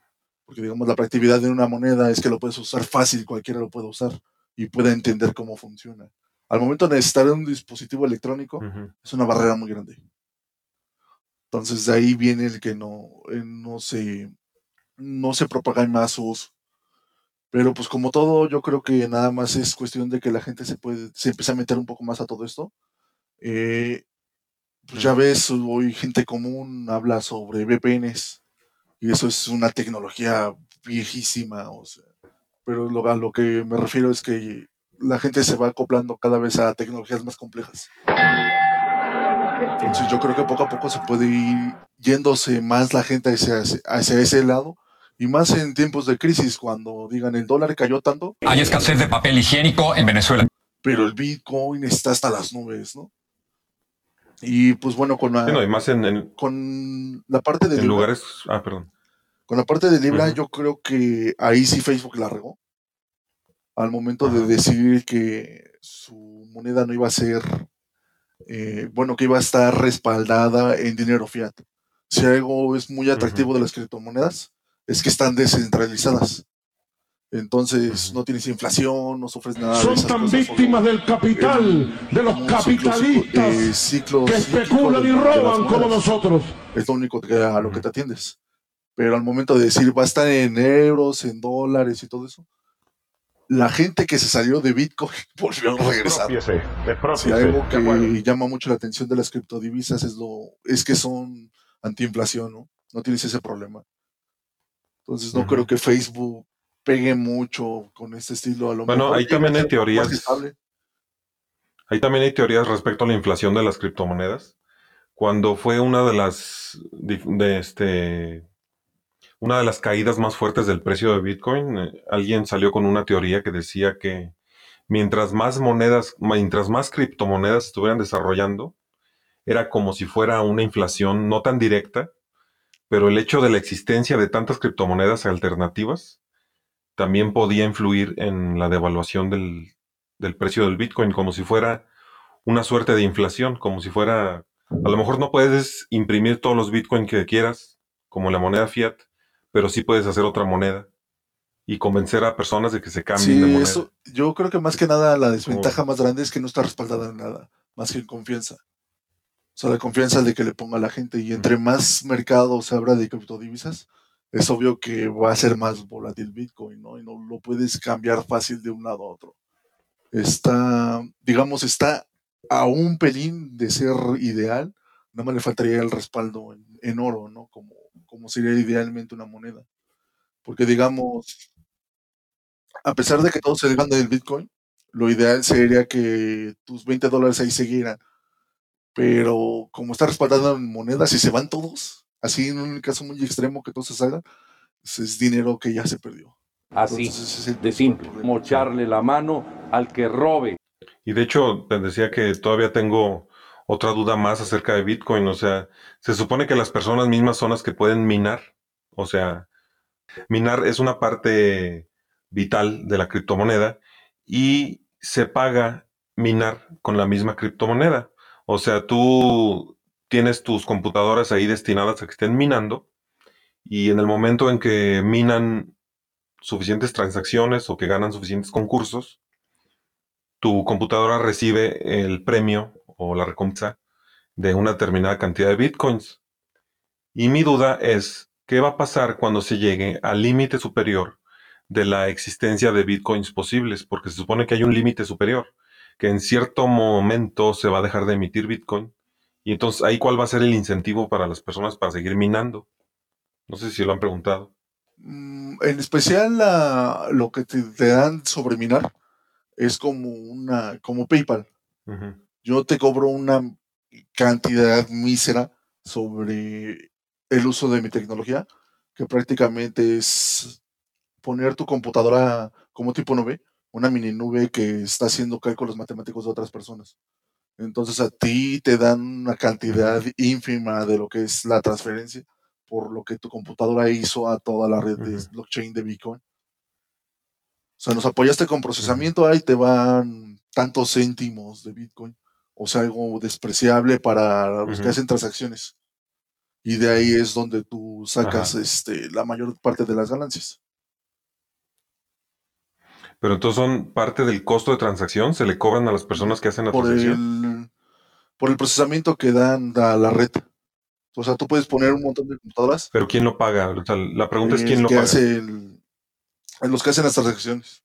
Porque, digamos, la prácticabilidad de una moneda es que lo puedes usar fácil, cualquiera lo puede usar y puede entender cómo funciona. Al momento de necesitar un dispositivo electrónico, es una barrera muy grande. Entonces, de ahí viene el que no, eh, no, se, no se propaga más su uso. Pero pues como todo, yo creo que nada más es cuestión de que la gente se puede, se empiece a meter un poco más a todo esto. Eh, pues ya ves, hoy gente común habla sobre VPNs y eso es una tecnología viejísima, o sea, pero lo, a lo que me refiero es que la gente se va acoplando cada vez a tecnologías más complejas. Entonces yo creo que poco a poco se puede ir yéndose más la gente hacia, hacia ese lado y más en tiempos de crisis, cuando digan el dólar cayó tanto. Hay escasez de papel higiénico en Venezuela. Pero el Bitcoin está hasta las nubes, ¿no? Y pues bueno, con la, más en, con la parte de en lugares. Ah, perdón. Con la parte de Libra, yo creo que ahí sí Facebook la regó. Al momento de decidir que su moneda no iba a ser, eh, bueno, que iba a estar respaldada en dinero fiat. Si algo es muy atractivo de las criptomonedas, es que están descentralizadas. Entonces no tienes inflación, no sufres nada. Son tan víctimas del capital, de los capitalistas eh, que especulan y roban como nosotros. Es lo único que, a lo que te atiendes. Pero al momento de decir va a estar en euros, en dólares y todo eso, la gente que se salió de Bitcoin <laughs> volvió a regresar. Si algo que llama mucho la atención de las criptodivisas es lo es que son antiinflación, ¿no? No tienes ese problema. Entonces no creo que Facebook pegue mucho con este estilo. A lo bueno, ahí también hay teorías. Ahí también hay teorías respecto a la inflación de las criptomonedas. Cuando fue una de las de este una de las caídas más fuertes del precio de Bitcoin, eh, alguien salió con una teoría que decía que mientras más monedas, mientras más criptomonedas estuvieran desarrollando, era como si fuera una inflación no tan directa, pero el hecho de la existencia de tantas criptomonedas alternativas también podía influir en la devaluación del, precio del Bitcoin, como si fuera una suerte de inflación, como si fuera, a lo mejor no puedes imprimir todos los Bitcoin que quieras, como la moneda fiat, pero sí puedes hacer otra moneda y convencer a personas de que se cambien de moneda. Eso, yo creo que más que nada la desventaja más grande es que no está respaldada en nada, más que en confianza. O sea, la confianza de que le ponga a la gente. Y entre más mercado se abra de criptodivisas, es obvio que va a ser más volátil Bitcoin, ¿no? Y no lo puedes cambiar fácil de un lado a otro. Está, digamos, está a un pelín de ser ideal. Nada más le faltaría el respaldo en, oro, ¿no? Como, como sería idealmente una moneda. Porque, digamos, a pesar de que todos se dejan del Bitcoin, lo ideal sería que tus 20 dólares ahí siguieran pero como está respaldado en monedas y se van todos, así en un caso muy extremo que todos se salgan, pues es dinero que ya se perdió. Así, de simple, mocharle la mano al que robe. Y de hecho, te decía que todavía tengo otra duda más acerca de Bitcoin. O sea, se supone que las personas mismas son las que pueden minar. O sea, minar es una parte vital de la criptomoneda y se paga minar con la misma criptomoneda. O sea, tú tienes tus computadoras ahí destinadas a que estén minando y en el momento en que minan suficientes transacciones o que ganan suficientes concursos, tu computadora recibe el premio o la recompensa de una determinada cantidad de bitcoins. Y mi duda es, ¿qué va a pasar cuando se llegue al límite superior de la existencia de bitcoins posibles? Porque se supone que hay un límite superior que en cierto momento se va a dejar de emitir Bitcoin. Y entonces ahí cuál va a ser el incentivo para las personas para seguir minando. No sé si lo han preguntado. Mm, en especial lo que te, dan sobre minar es como una como PayPal. Yo te cobro una cantidad mísera sobre el uso de mi tecnología, que prácticamente es poner tu computadora como tipo 9 una mini nube que está haciendo cálculos matemáticos de otras personas. Entonces a ti te dan una cantidad ínfima de lo que es la transferencia por lo que tu computadora hizo a toda la red de blockchain de Bitcoin. O sea, nos apoyaste con procesamiento, ahí te van tantos céntimos de Bitcoin. O sea, algo despreciable para los que hacen transacciones. Y de ahí es donde tú sacas este, la mayor parte de las ganancias. Pero entonces son parte del costo de transacción, se le cobran a las personas que hacen la Por transacción. el, por el procesamiento que dan a la red. O sea, tú puedes poner un montón de computadoras. Pero ¿quién lo paga? O sea, la pregunta es el quién lo paga. hace el- los que hacen las transacciones.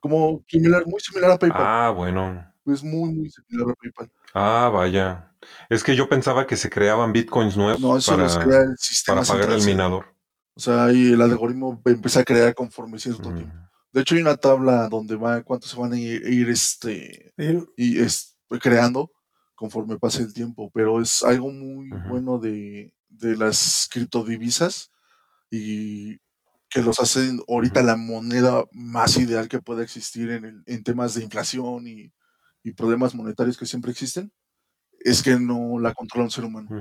Como similar, muy similar a PayPal. Ah, bueno. Es muy, muy similar a PayPal. Ah, vaya. Es que yo pensaba que se creaban bitcoins nuevos No, eso para, crea el sistema para central, sí. minador. O sea, ahí el algoritmo empieza a crear conforme cierto Mm. tiempo. De hecho, hay una tabla donde va cuánto se van a ir, ir, este y es creando conforme pase el tiempo. Pero es algo muy bueno de, de las criptodivisas y que los hacen ahorita la moneda más ideal que pueda existir en, el- en temas de inflación y, y problemas monetarios que siempre existen. Es que no la controla un ser humano.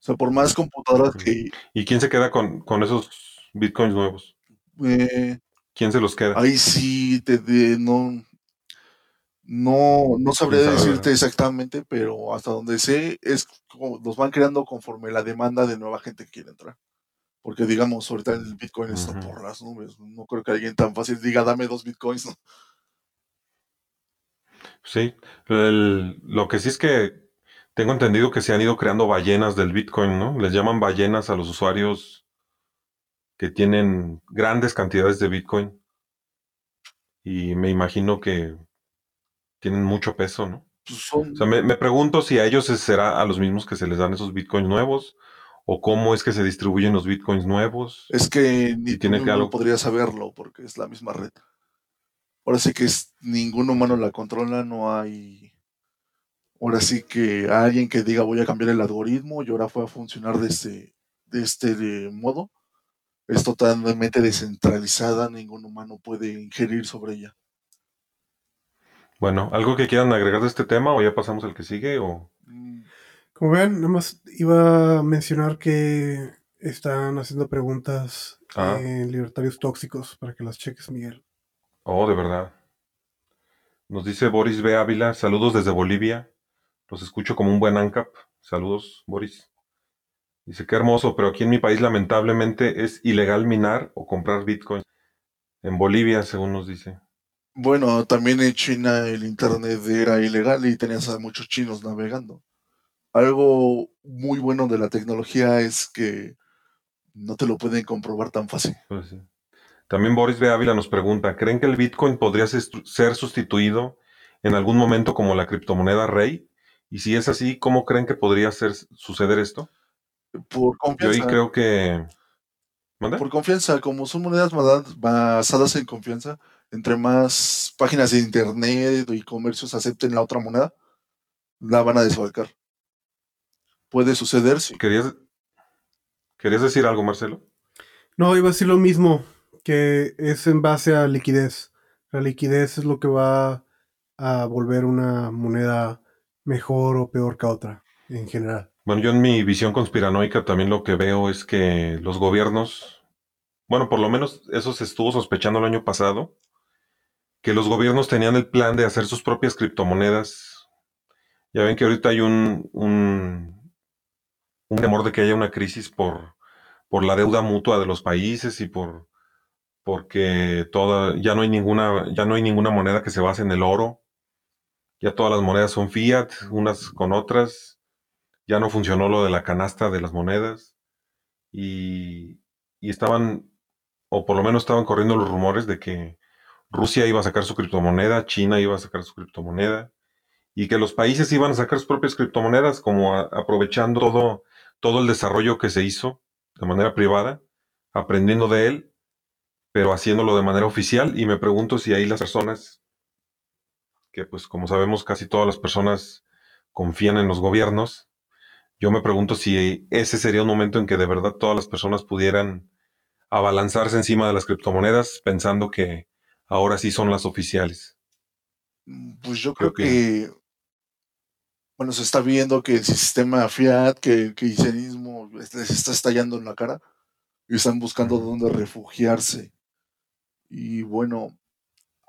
O sea, por más computadoras que ¿Y quién se queda con, con esos bitcoins nuevos? eh, ¿Quién se los queda? Ahí sí te de- no, no, no sabría sabe, decirte exactamente, pero hasta donde sé es como los van creando conforme la demanda de nueva gente que quiere entrar. Porque digamos, ahorita el Bitcoin está Ujú. por las nubes. No creo que alguien tan fácil diga dame dos Bitcoins. ¿no? Sí. El- lo que sí es que tengo entendido que se han ido creando ballenas del bitcoin, ¿no? Les llaman ballenas a los usuarios que tienen grandes cantidades de bitcoin. Y me imagino que tienen mucho peso, ¿no? Pues son, O sea, me, me pregunto si a ellos se- será a los mismos que se les dan esos bitcoins nuevos o cómo es que se distribuyen los bitcoins nuevos. es que ni tiene que algo- podrías saberlo porque es la misma red. Ahora sí que es, ningún humano la controla, no hay. Ahora sí que alguien que diga voy a cambiar el algoritmo y ahora fue a funcionar de este, de este de modo. Es totalmente descentralizada, ningún humano puede ingerir sobre ella. Bueno, ¿algo que quieran agregar de este tema o ya pasamos al que sigue? O... Mm, Como vean, nada más iba a mencionar que están haciendo preguntas Ah. en Libertarios Tóxicos para que las cheques, Miguel. Oh, de verdad. Nos dice Boris B. Ávila, saludos desde Bolivia. Los escucho como un buen ANCAP. Saludos, Boris. Dice, qué hermoso, pero aquí en mi país lamentablemente es ilegal minar o comprar Bitcoin. En Bolivia, según nos dice. Bueno, también en China el internet era ilegal y tenías a muchos chinos navegando. Algo muy bueno de la tecnología es que no te lo pueden comprobar tan fácil. Pues sí. También Boris B. Ávila nos pregunta, ¿creen que el Bitcoin podría ser sustituido en algún momento como la criptomoneda rey? Y si es así, ¿cómo creen que podría ser, suceder esto? Por Yo ahí confianza. creo que... Por confianza, como son monedas basadas en confianza, entre más páginas de internet y comercios acepten la otra moneda, la van a desfalcar. Puede suceder, sí. ¿Querías, ¿Querías decir algo, Marcelo? No, iba a decir lo mismo, que es en base a liquidez. La liquidez es lo que va a volver una moneda mejor o peor que otra, en general. Bueno, yo en mi visión conspiranoica también lo que veo es que los gobiernos, bueno, por lo menos eso se estuvo sospechando el año pasado, que los gobiernos tenían el plan de hacer sus propias criptomonedas. Ya ven que ahorita hay un, un, un temor de que haya una crisis por, por la deuda mutua de los países y por porque toda, ya no hay ninguna, ya no hay ninguna moneda que se base en el oro. Ya todas las monedas son fiat, unas con otras. Ya no funcionó lo de la canasta de las monedas. Y, y estaban, o por lo menos estaban corriendo los rumores de que Rusia iba a sacar su criptomoneda, China iba a sacar su criptomoneda, y que los países iban a sacar sus propias criptomonedas, como aprovechando todo, todo el desarrollo que se hizo de manera privada, aprendiendo de él, pero haciéndolo de manera oficial. Y me pregunto si ahí las personas, que pues como sabemos casi todas las personas confían en los gobiernos, yo me pregunto si ese sería un momento en que de verdad todas las personas pudieran abalanzarse encima de las criptomonedas pensando que ahora sí son las oficiales. Pues yo ¿Qué creo que, bueno, se está viendo que el sistema fiat, que el keynesianismo les está estallando en la cara y están buscando dónde refugiarse. Y bueno,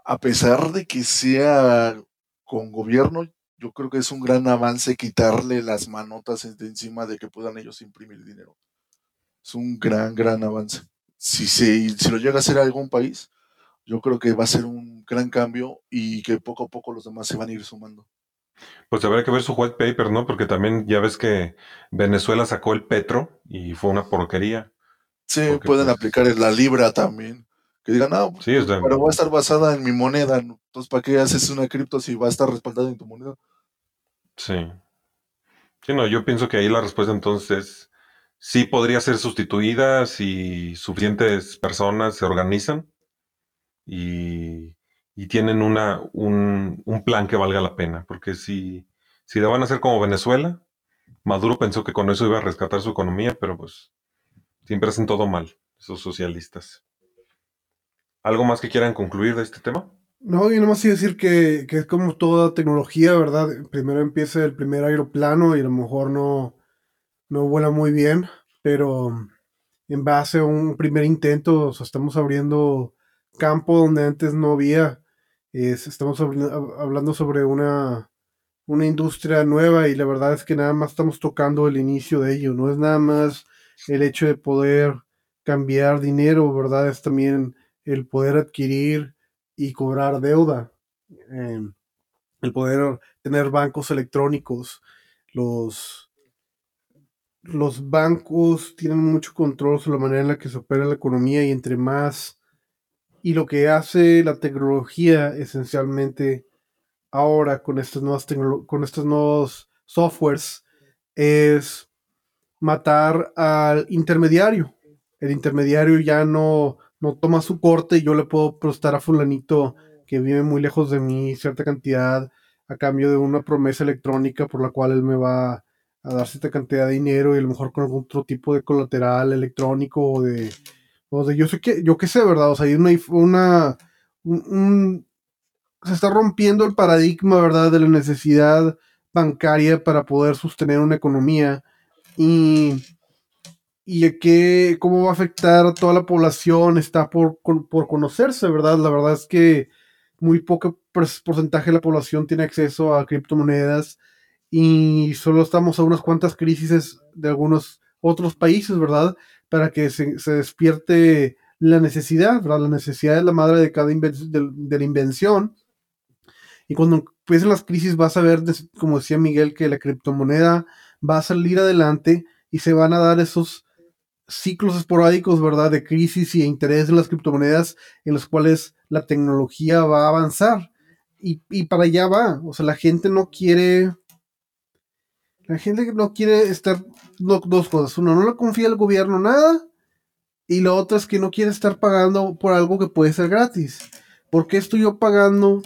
a pesar de que sea con gobierno, yo creo que es un gran avance quitarle las manotas de encima de que puedan ellos imprimir dinero. Es un gran, gran avance. Si, se, si lo llega a hacer algún país, yo creo que va a ser un gran cambio y que poco a poco los demás se van a ir sumando. Pues habrá que ver su white paper, ¿no? Porque también ya ves que Venezuela sacó el petro y fue una porquería. Sí, pueden pues aplicar la libra también. Que digan, no, sí, pero va a estar basada en mi moneda. Entonces, ¿para qué haces una cripto si va a estar respaldada en tu moneda? Sí. Sí, no, yo pienso que ahí la respuesta entonces es, sí podría ser sustituida si suficientes personas se organizan y, tienen una, un, un, plan que valga la pena. Porque si, si la van a hacer como Venezuela, Maduro pensó que con eso iba a rescatar su economía, pero pues siempre hacen todo mal, esos socialistas. ¿Algo más que quieran concluir de este tema? No, yo nomás a decir que, que es como toda tecnología, ¿verdad? Primero empieza el primer aeroplano y a lo mejor no, no vuela muy bien, pero en base a un primer intento, estamos abriendo campo donde antes no había. estamos hablando sobre una, una industria nueva y la verdad es que nada más estamos tocando el inicio de ello. No es nada más el hecho de poder cambiar dinero, ¿verdad? Es también el poder adquirir y cobrar deuda, em, el poder tener bancos electrónicos, los, los bancos tienen mucho control sobre la manera en la que se opera la economía y entre más y lo que hace la tecnología esencialmente ahora con estas nuevas con estos nuevos softwares es matar al intermediario. El intermediario ya no no toma su corte y yo le puedo prestar a fulanito que vive muy lejos de mí cierta cantidad a cambio de una promesa electrónica por la cual él me va a dar cierta cantidad de dinero y a lo mejor con algún otro tipo de colateral electrónico o de, o de yo sé que, yo qué sé, ¿verdad? O sea, hay una, una se está rompiendo el paradigma, ¿verdad? De la necesidad bancaria para poder sostener una economía y y qué, cómo va a afectar a toda la población está por, por conocerse, ¿verdad? La verdad es que muy poco porcentaje de la población tiene acceso a criptomonedas y solo estamos a unas cuantas crisis de algunos otros países, ¿verdad? Para que se, despierte la necesidad, ¿verdad? La necesidad es la madre de cada de, la invención. Y cuando empiecen las crisis vas a ver, como decía Miguel, que la criptomoneda va a salir adelante y se van a dar esos ciclos esporádicos, ¿verdad? De crisis y interés en las criptomonedas en los cuales la tecnología va a avanzar. Y, para allá va. O sea, la gente no quiere. La gente no quiere estar. dos cosas. Uno, no le confía al gobierno nada. Y lo otro es que no quiere estar pagando por algo que puede ser gratis. ¿Por qué estoy yo pagando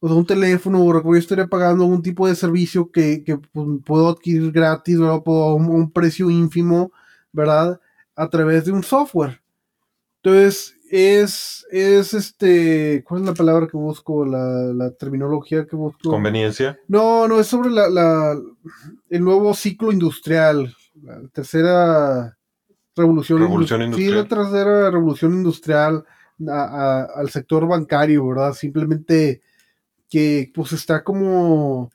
o un teléfono o yo estaría pagando un tipo de servicio que, pues, puedo adquirir gratis a un, precio ínfimo, ¿verdad? A través de un software. Entonces, es, es este, ¿cuál es la palabra que busco? La, terminología que busco. ¿Conveniencia? No, no, es sobre la, el nuevo ciclo industrial, la tercera revolución, industrial. Sí, la tercera revolución industrial al sector bancario, ¿verdad? Simplemente que pues está como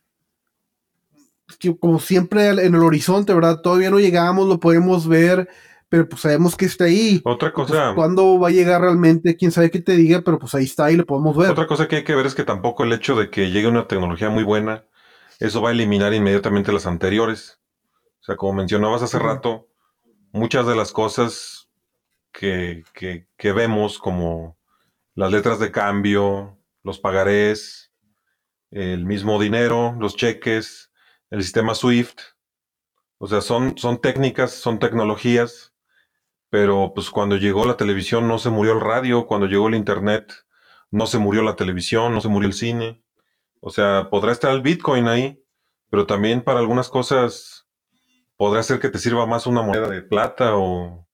que como siempre en el horizonte, ¿verdad? Todavía no llegamos, lo podemos ver, pero pues sabemos que está ahí. Otra cosa. Pues, ¿Cuándo va a llegar realmente? Quién sabe qué te diga, pero pues ahí está y lo podemos ver. Otra cosa que hay que ver es que tampoco el hecho de que llegue una tecnología muy buena, eso va a eliminar inmediatamente las anteriores. O sea, como mencionabas hace rato, muchas de las cosas que, que, que vemos, como las letras de cambio, los pagarés, el mismo dinero, los cheques, el sistema SWIFT, o sea, son, son técnicas, son tecnologías pero pues cuando llegó la televisión no se murió el radio, cuando llegó el internet no se murió la televisión, no se murió el cine. O sea, podrá estar el Bitcoin ahí, pero también para algunas cosas podrá ser que te sirva más una moneda de plata o,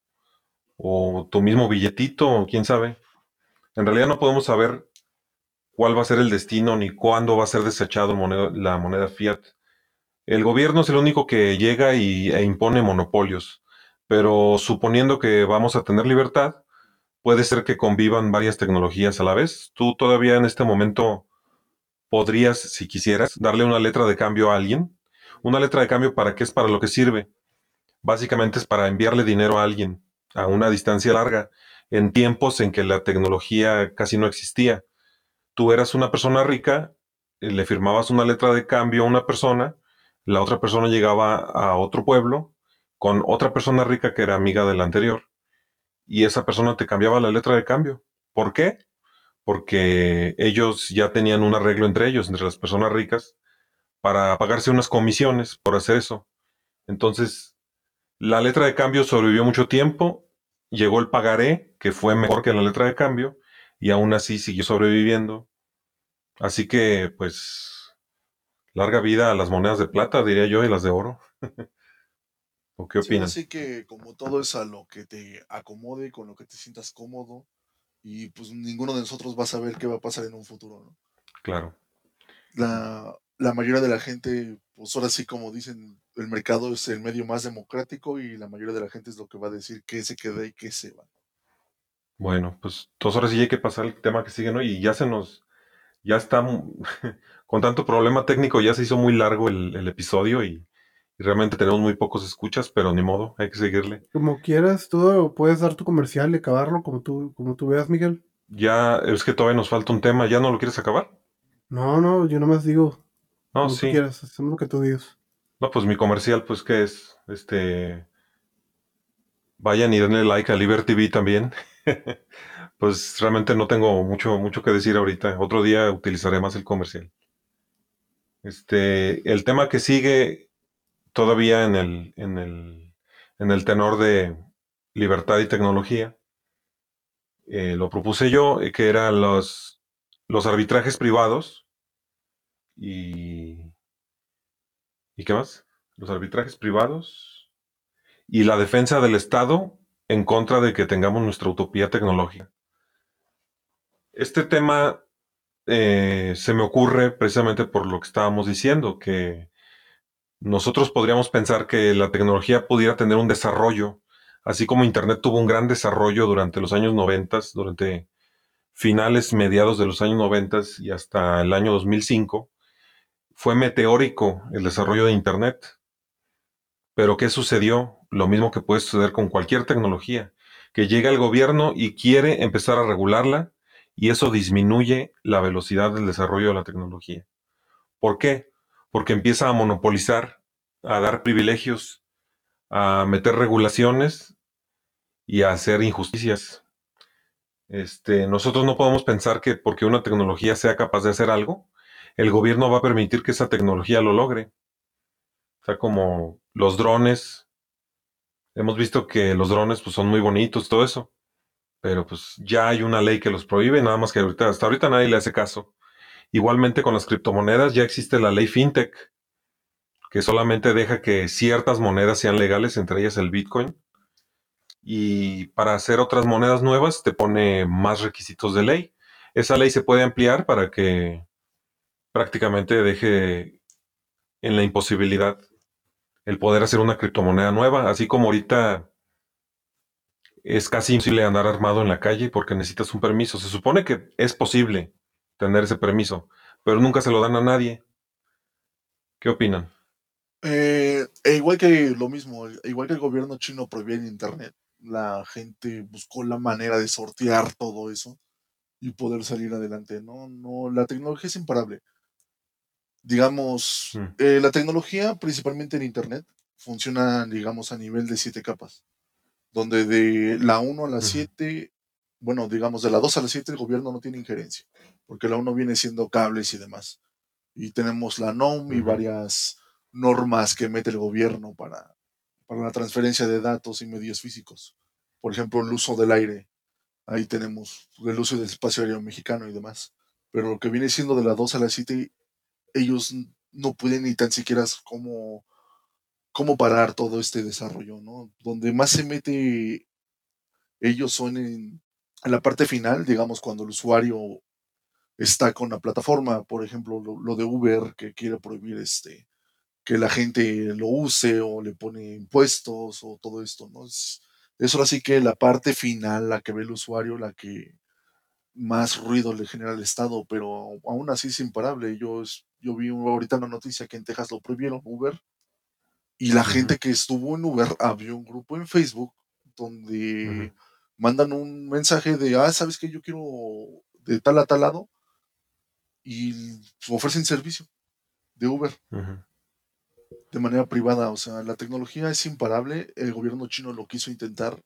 o tu mismo billetito, quién sabe. En realidad no podemos saber cuál va a ser el destino ni cuándo va a ser desechado la moneda fiat. El gobierno es el único que llega y, e impone monopolios pero suponiendo que vamos a tener libertad, puede ser que convivan varias tecnologías a la vez. Tú todavía en este momento podrías, si quisieras, darle una letra de cambio a alguien. Una letra de cambio para qué es para lo que sirve. Básicamente es para enviarle dinero a alguien a una distancia larga en tiempos en que la tecnología casi no existía. Tú eras una persona rica, le firmabas una letra de cambio a una persona, la otra persona llegaba a otro pueblo con otra persona rica que era amiga de la anterior y esa persona te cambiaba la letra de cambio. ¿Por qué? Porque ellos ya tenían un arreglo entre ellos, entre las personas ricas, para pagarse unas comisiones por hacer eso. Entonces, la letra de cambio sobrevivió mucho tiempo, llegó el pagaré, que fue mejor que la letra de cambio, y aún así siguió sobreviviendo. Así que, pues, larga vida a las monedas de plata, diría yo, y las de oro. <laughs> ¿O qué opinas? así que como todo es a lo que te acomode, con lo que te sientas cómodo, y pues ninguno de nosotros va a saber qué va a pasar en un futuro, ¿no? Claro. La, la mayoría de la gente, pues ahora sí como dicen, el mercado es el medio más democrático y la mayoría de la gente es lo que va a decir qué se queda y qué se va. Bueno, pues dos horas sí hay que pasar el tema que sigue, ¿no? Y ya se nos, ya está, <laughs> con tanto problema técnico, ya se hizo muy largo el, el episodio y, y realmente tenemos muy pocos escuchas, pero ni modo, hay que seguirle. Como quieras, tú puedes dar tu comercial y acabarlo como tú, como tú veas, Miguel. Ya, es que todavía nos falta un tema, ¿ya no lo quieres acabar? No, no, yo nomás digo. No, como sí. tú quieras, hacemos lo que tú digas. No, pues mi comercial, pues, ¿qué es? Este. Vayan y denle like a Liber TV también. <laughs> pues realmente no tengo mucho, mucho que decir ahorita. Otro día utilizaré más el comercial. Este, el tema que sigue todavía en el, en el, en el tenor de libertad y tecnología, eh, lo propuse yo, eh, que eran los, los arbitrajes privados y... ¿Y qué más? Los arbitrajes privados y la defensa del Estado en contra de que tengamos nuestra utopía tecnológica. Este tema eh, se me ocurre precisamente por lo que estábamos diciendo, que nosotros podríamos pensar que la tecnología pudiera tener un desarrollo, así como Internet tuvo un gran desarrollo durante los años 90, durante finales, mediados de los años 90 y hasta el año 2005, fue meteórico el desarrollo de Internet. Pero ¿qué sucedió? Lo mismo que puede suceder con cualquier tecnología, que llega el gobierno y quiere empezar a regularla y eso disminuye la velocidad del desarrollo de la tecnología. ¿Por qué? Porque empieza a monopolizar, a dar privilegios, a meter regulaciones y a hacer injusticias. Este, nosotros no podemos pensar que porque una tecnología sea capaz de hacer algo, el gobierno va a permitir que esa tecnología lo logre. O sea, como los drones, hemos visto que los drones pues, son muy bonitos, todo eso, pero pues ya hay una ley que los prohíbe, nada más que ahorita, hasta ahorita nadie le hace caso. Igualmente con las criptomonedas ya existe la ley FinTech, que solamente deja que ciertas monedas sean legales, entre ellas el Bitcoin. Y para hacer otras monedas nuevas te pone más requisitos de ley. Esa ley se puede ampliar para que prácticamente deje en la imposibilidad el poder hacer una criptomoneda nueva, así como ahorita es casi imposible andar armado en la calle porque necesitas un permiso. Se supone que es posible tener ese permiso, pero nunca se lo dan a nadie. ¿Qué opinan? Eh, e igual que lo mismo, igual que el gobierno chino prohibía en Internet, la gente buscó la manera de sortear todo eso y poder salir adelante. No, no, la tecnología es imparable. Digamos, Mm. eh, la tecnología, principalmente en Internet, funciona, digamos, a nivel de siete capas, donde de la 1 a la 7, bueno, digamos, de la 2 a la 7 el gobierno no tiene injerencia, porque la 1 viene siendo cables y demás. Y tenemos la NOM y varias normas que mete el gobierno para, para la transferencia de datos y medios físicos. Por ejemplo, el uso del aire. Ahí tenemos el uso del espacio aéreo mexicano y demás. Pero lo que viene siendo de la 2 a la 7, ellos no pueden ni tan siquiera cómo, cómo parar todo este desarrollo, ¿no? Donde más se mete ellos son en, en la parte final, digamos, cuando el usuario está con la plataforma, por ejemplo, lo, lo de Uber que quiere prohibir este que la gente lo use o le pone impuestos o todo esto, ¿no? Es, Es ahora sí que la parte final, la que ve el usuario, la que más ruido le genera al Estado, pero aún así es imparable. Yo, yo vi ahorita una noticia que en Texas lo prohibieron, Uber, y la gente que estuvo en Uber, <laughs> había un grupo en Facebook donde mandan un mensaje de, ah, ¿sabes que Yo quiero de tal a tal lado, y ofrecen servicio de Uber de manera privada. O sea, la tecnología es imparable. El gobierno chino lo quiso intentar,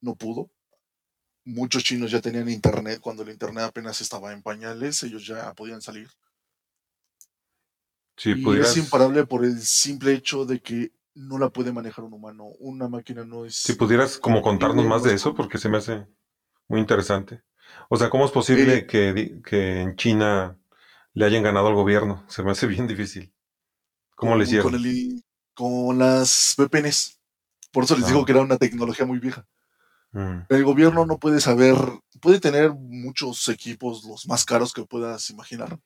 no pudo. Muchos chinos ya tenían internet cuando el internet apenas estaba en pañales, ellos ya podían salir. Sí, y es imparable por el simple hecho de que no la puede manejar un humano. Una máquina no es. Si pudieras como contarnos más de eso, porque se me hace muy interesante. O sea, ¿cómo es posible Eh, que, que en China le hayan ganado al gobierno? Se me hace bien difícil. ¿Cómo le con, hicieron? con el con las VPNs. Por eso les digo Ah. que era una tecnología muy vieja. Mm, El gobierno no puede saber, puede tener muchos equipos, los más caros que puedas imaginar,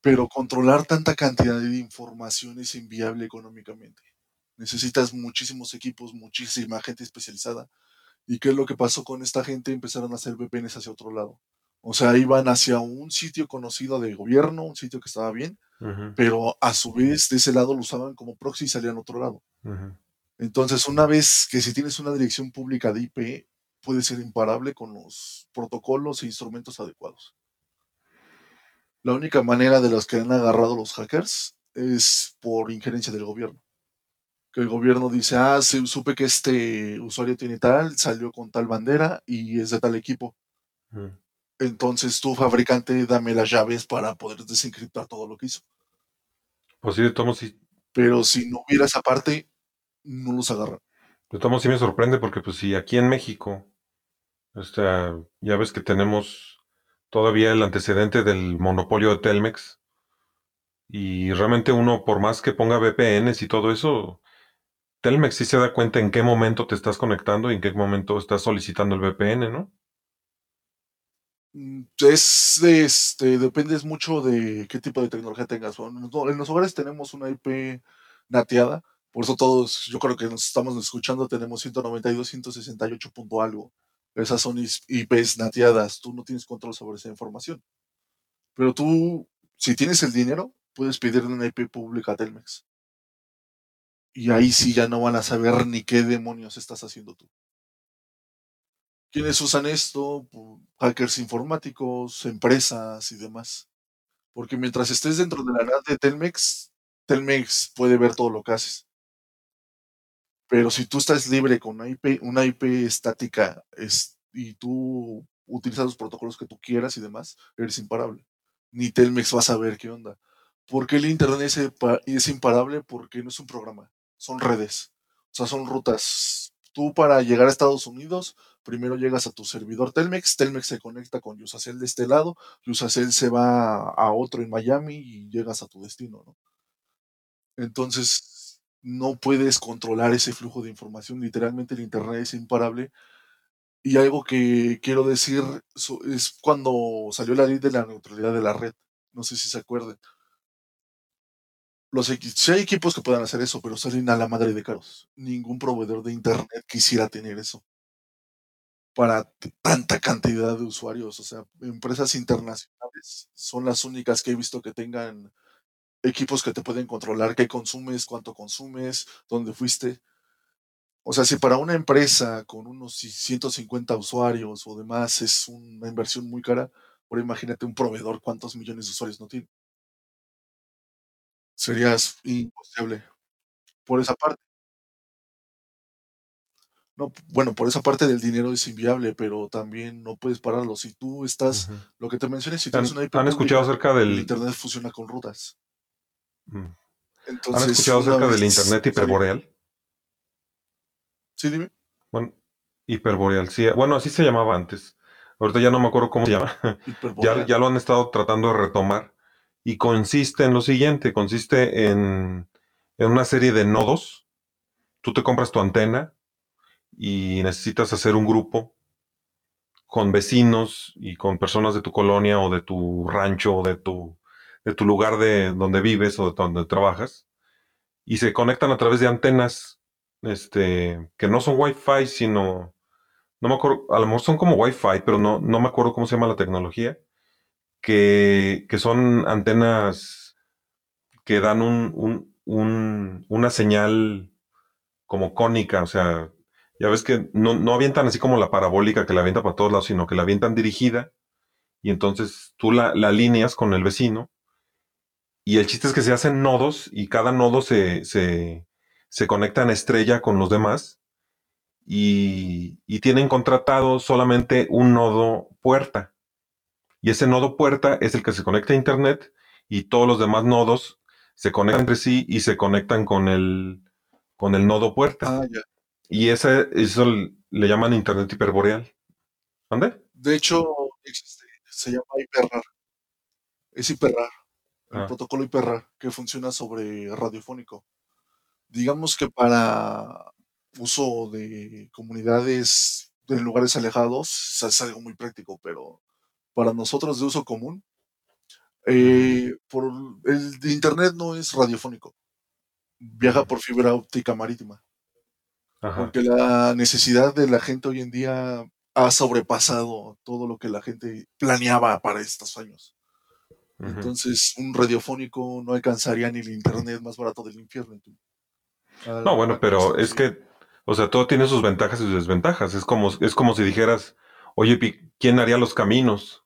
pero controlar tanta cantidad de información es inviable económicamente. Necesitas muchísimos equipos, muchísima gente especializada. ¿Y qué es lo que pasó con esta gente? Empezaron a hacer VPNs hacia otro lado. O sea, iban hacia un sitio conocido de gobierno, un sitio que estaba bien, pero a su vez de ese lado lo usaban como proxy y salían a otro lado. Entonces, una vez que si tienes una dirección pública de IP, puede ser imparable con los protocolos e instrumentos adecuados. La única manera de los que han agarrado los hackers es por injerencia del gobierno. Que el gobierno dice, ah, sí, supe que este usuario tiene tal, salió con tal bandera y es de tal equipo. Entonces tú, fabricante, dame las llaves para poder desencriptar todo lo que hizo. Pues sí, de modos sí, Pero si no hubiera esa parte, no los agarran. de modos sí me sorprende porque pues si aquí en México, o sea, ya ves que tenemos todavía el antecedente del monopolio de Telmex y realmente uno por más que ponga VPNs y todo eso, Telmex sí se da cuenta en qué momento te estás conectando y en qué momento estás solicitando el VPN, ¿no? Es, este, dependes mucho de qué tipo de tecnología tengas. En los hogares tenemos una IP nateada, por eso todos, yo creo que nos estamos escuchando, tenemos 192, 168 punto algo. Esas son IPs nateadas, tú no tienes control sobre esa información. Pero tú, si tienes el dinero, puedes pedirle una IP pública a Telmex. Y ahí sí ya no van a saber ni qué demonios estás haciendo tú. ¿Quiénes usan esto? Hackers informáticos, empresas y demás. Porque mientras estés dentro de la red de Telmex, Telmex puede ver todo lo que haces. Pero si tú estás libre con una IP, una IP estática es- y tú utilizas los protocolos que tú quieras y demás, eres imparable. Ni Telmex va a saber qué onda. ¿Por qué el Internet es imparable? Porque no es un programa, son redes. O sea, son rutas. Tú para llegar a Estados Unidos, primero llegas a tu servidor Telmex, Telmex se conecta con Usacell de este lado, Usacell se va a otro en Miami y llegas a tu destino, ¿no? Entonces, no puedes controlar ese flujo de información. Literalmente el Internet es imparable. Y algo que quiero decir es cuando salió la ley de la neutralidad de la red. No sé si se acuerdan. Los sí hay equipos que puedan hacer eso, pero salen a la madre de caros. Ningún proveedor de Internet quisiera tener eso para tanta cantidad de usuarios. O sea, empresas internacionales son las únicas que he visto que tengan equipos que te pueden controlar qué consumes, cuánto consumes, dónde fuiste. O sea, si para una empresa con unos ci- 150 usuarios o demás es una inversión muy cara, ahora imagínate un proveedor cuántos millones de usuarios no tiene. Sería imposible. Por esa parte. No, bueno, por esa parte del dinero es inviable, pero también no puedes pararlo. Si tú estás, lo que te mencioné, si ¿Han, tienes una IP han escuchado pública, acerca el del... Internet funciona con rutas. mm, ¿Han escuchado acerca del Internet hiperboreal? Sí, dime. Bueno, hiperboreal, sí. Bueno, así se llamaba antes. Ahorita ya no me acuerdo cómo se llama. <laughs> Ya, ya lo han estado tratando de retomar. Y consiste en lo siguiente, consiste en, en una serie de nodos. Tú te compras tu antena y necesitas hacer un grupo con vecinos y con personas de tu colonia o de tu rancho o de tu, de tu lugar de donde vives o de donde trabajas. Y se conectan a través de antenas este, que no son Wi-Fi, sino, no me acuerdo, a lo mejor son como Wi-Fi, pero no, no me acuerdo cómo se llama la tecnología, que, que son antenas que dan un, un, un, una señal como cónica, o sea, ya ves que no, no avientan así como la parabólica que la avienta para todos lados, sino que la avientan dirigida y entonces tú la, la alineas con el vecino y el chiste es que se hacen nodos y cada nodo se, se, se conecta en estrella con los demás y, y, tienen contratado solamente un nodo puerta. Y ese nodo puerta es el que se conecta a Internet y todos los demás nodos se conectan entre sí y se conectan con el, con el nodo puerta. Ah, ya. Y ese, eso le llaman Internet hiperboreal. ¿Dónde? De hecho, existe, se llama hiperrar. Es hiperrar. El Ah. protocolo hiperrar que funciona sobre radiofónico. Digamos que para uso de comunidades en lugares alejados es algo muy práctico, pero para nosotros de uso común, eh, por el internet no es radiofónico. Viaja por fibra óptica marítima. Ajá. Porque la necesidad de la gente hoy en día ha sobrepasado todo lo que la gente planeaba para estos años. Entonces, un radiofónico no alcanzaría ni el internet más barato del infierno. No, bueno, pero es que, o sea, todo tiene sus ventajas y sus desventajas. Es como, es como si dijeras, oye, ¿quién haría los caminos?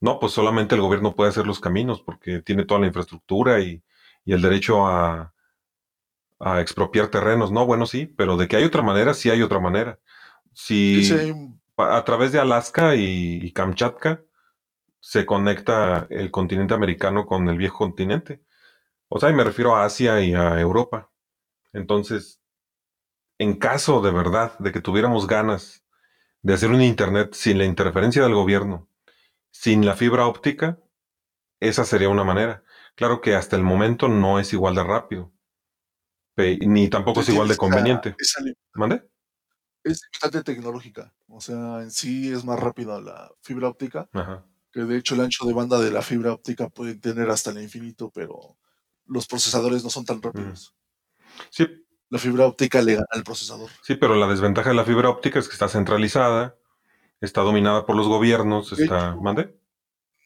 No, pues solamente el gobierno puede hacer los caminos porque tiene toda la infraestructura y, y el derecho a, a expropiar terrenos. No, bueno, sí, pero de que hay otra manera, sí hay otra manera. Si Sí, a través de Alaska y, y Kamchatka se conecta el continente americano con el viejo continente. O sea, y me refiero a Asia y a Europa. Entonces, en caso de verdad de que tuviéramos ganas de hacer un Internet sin la interferencia del gobierno, sin la fibra óptica, esa sería una manera. Claro que hasta el momento no es igual de rápido, ni tampoco es igual de esa- conveniente. esa ¿Mande? es limitante tecnológica. O sea, en sí es más rápida la fibra óptica, Ajá. que de hecho el ancho de banda de la fibra óptica puede tener hasta el infinito, pero los procesadores no son tan rápidos. Sí, La fibra óptica le gana al procesador. sí, pero la desventaja de la fibra óptica es que está centralizada, está dominada por los gobiernos, De está... hecho, ¿Mande?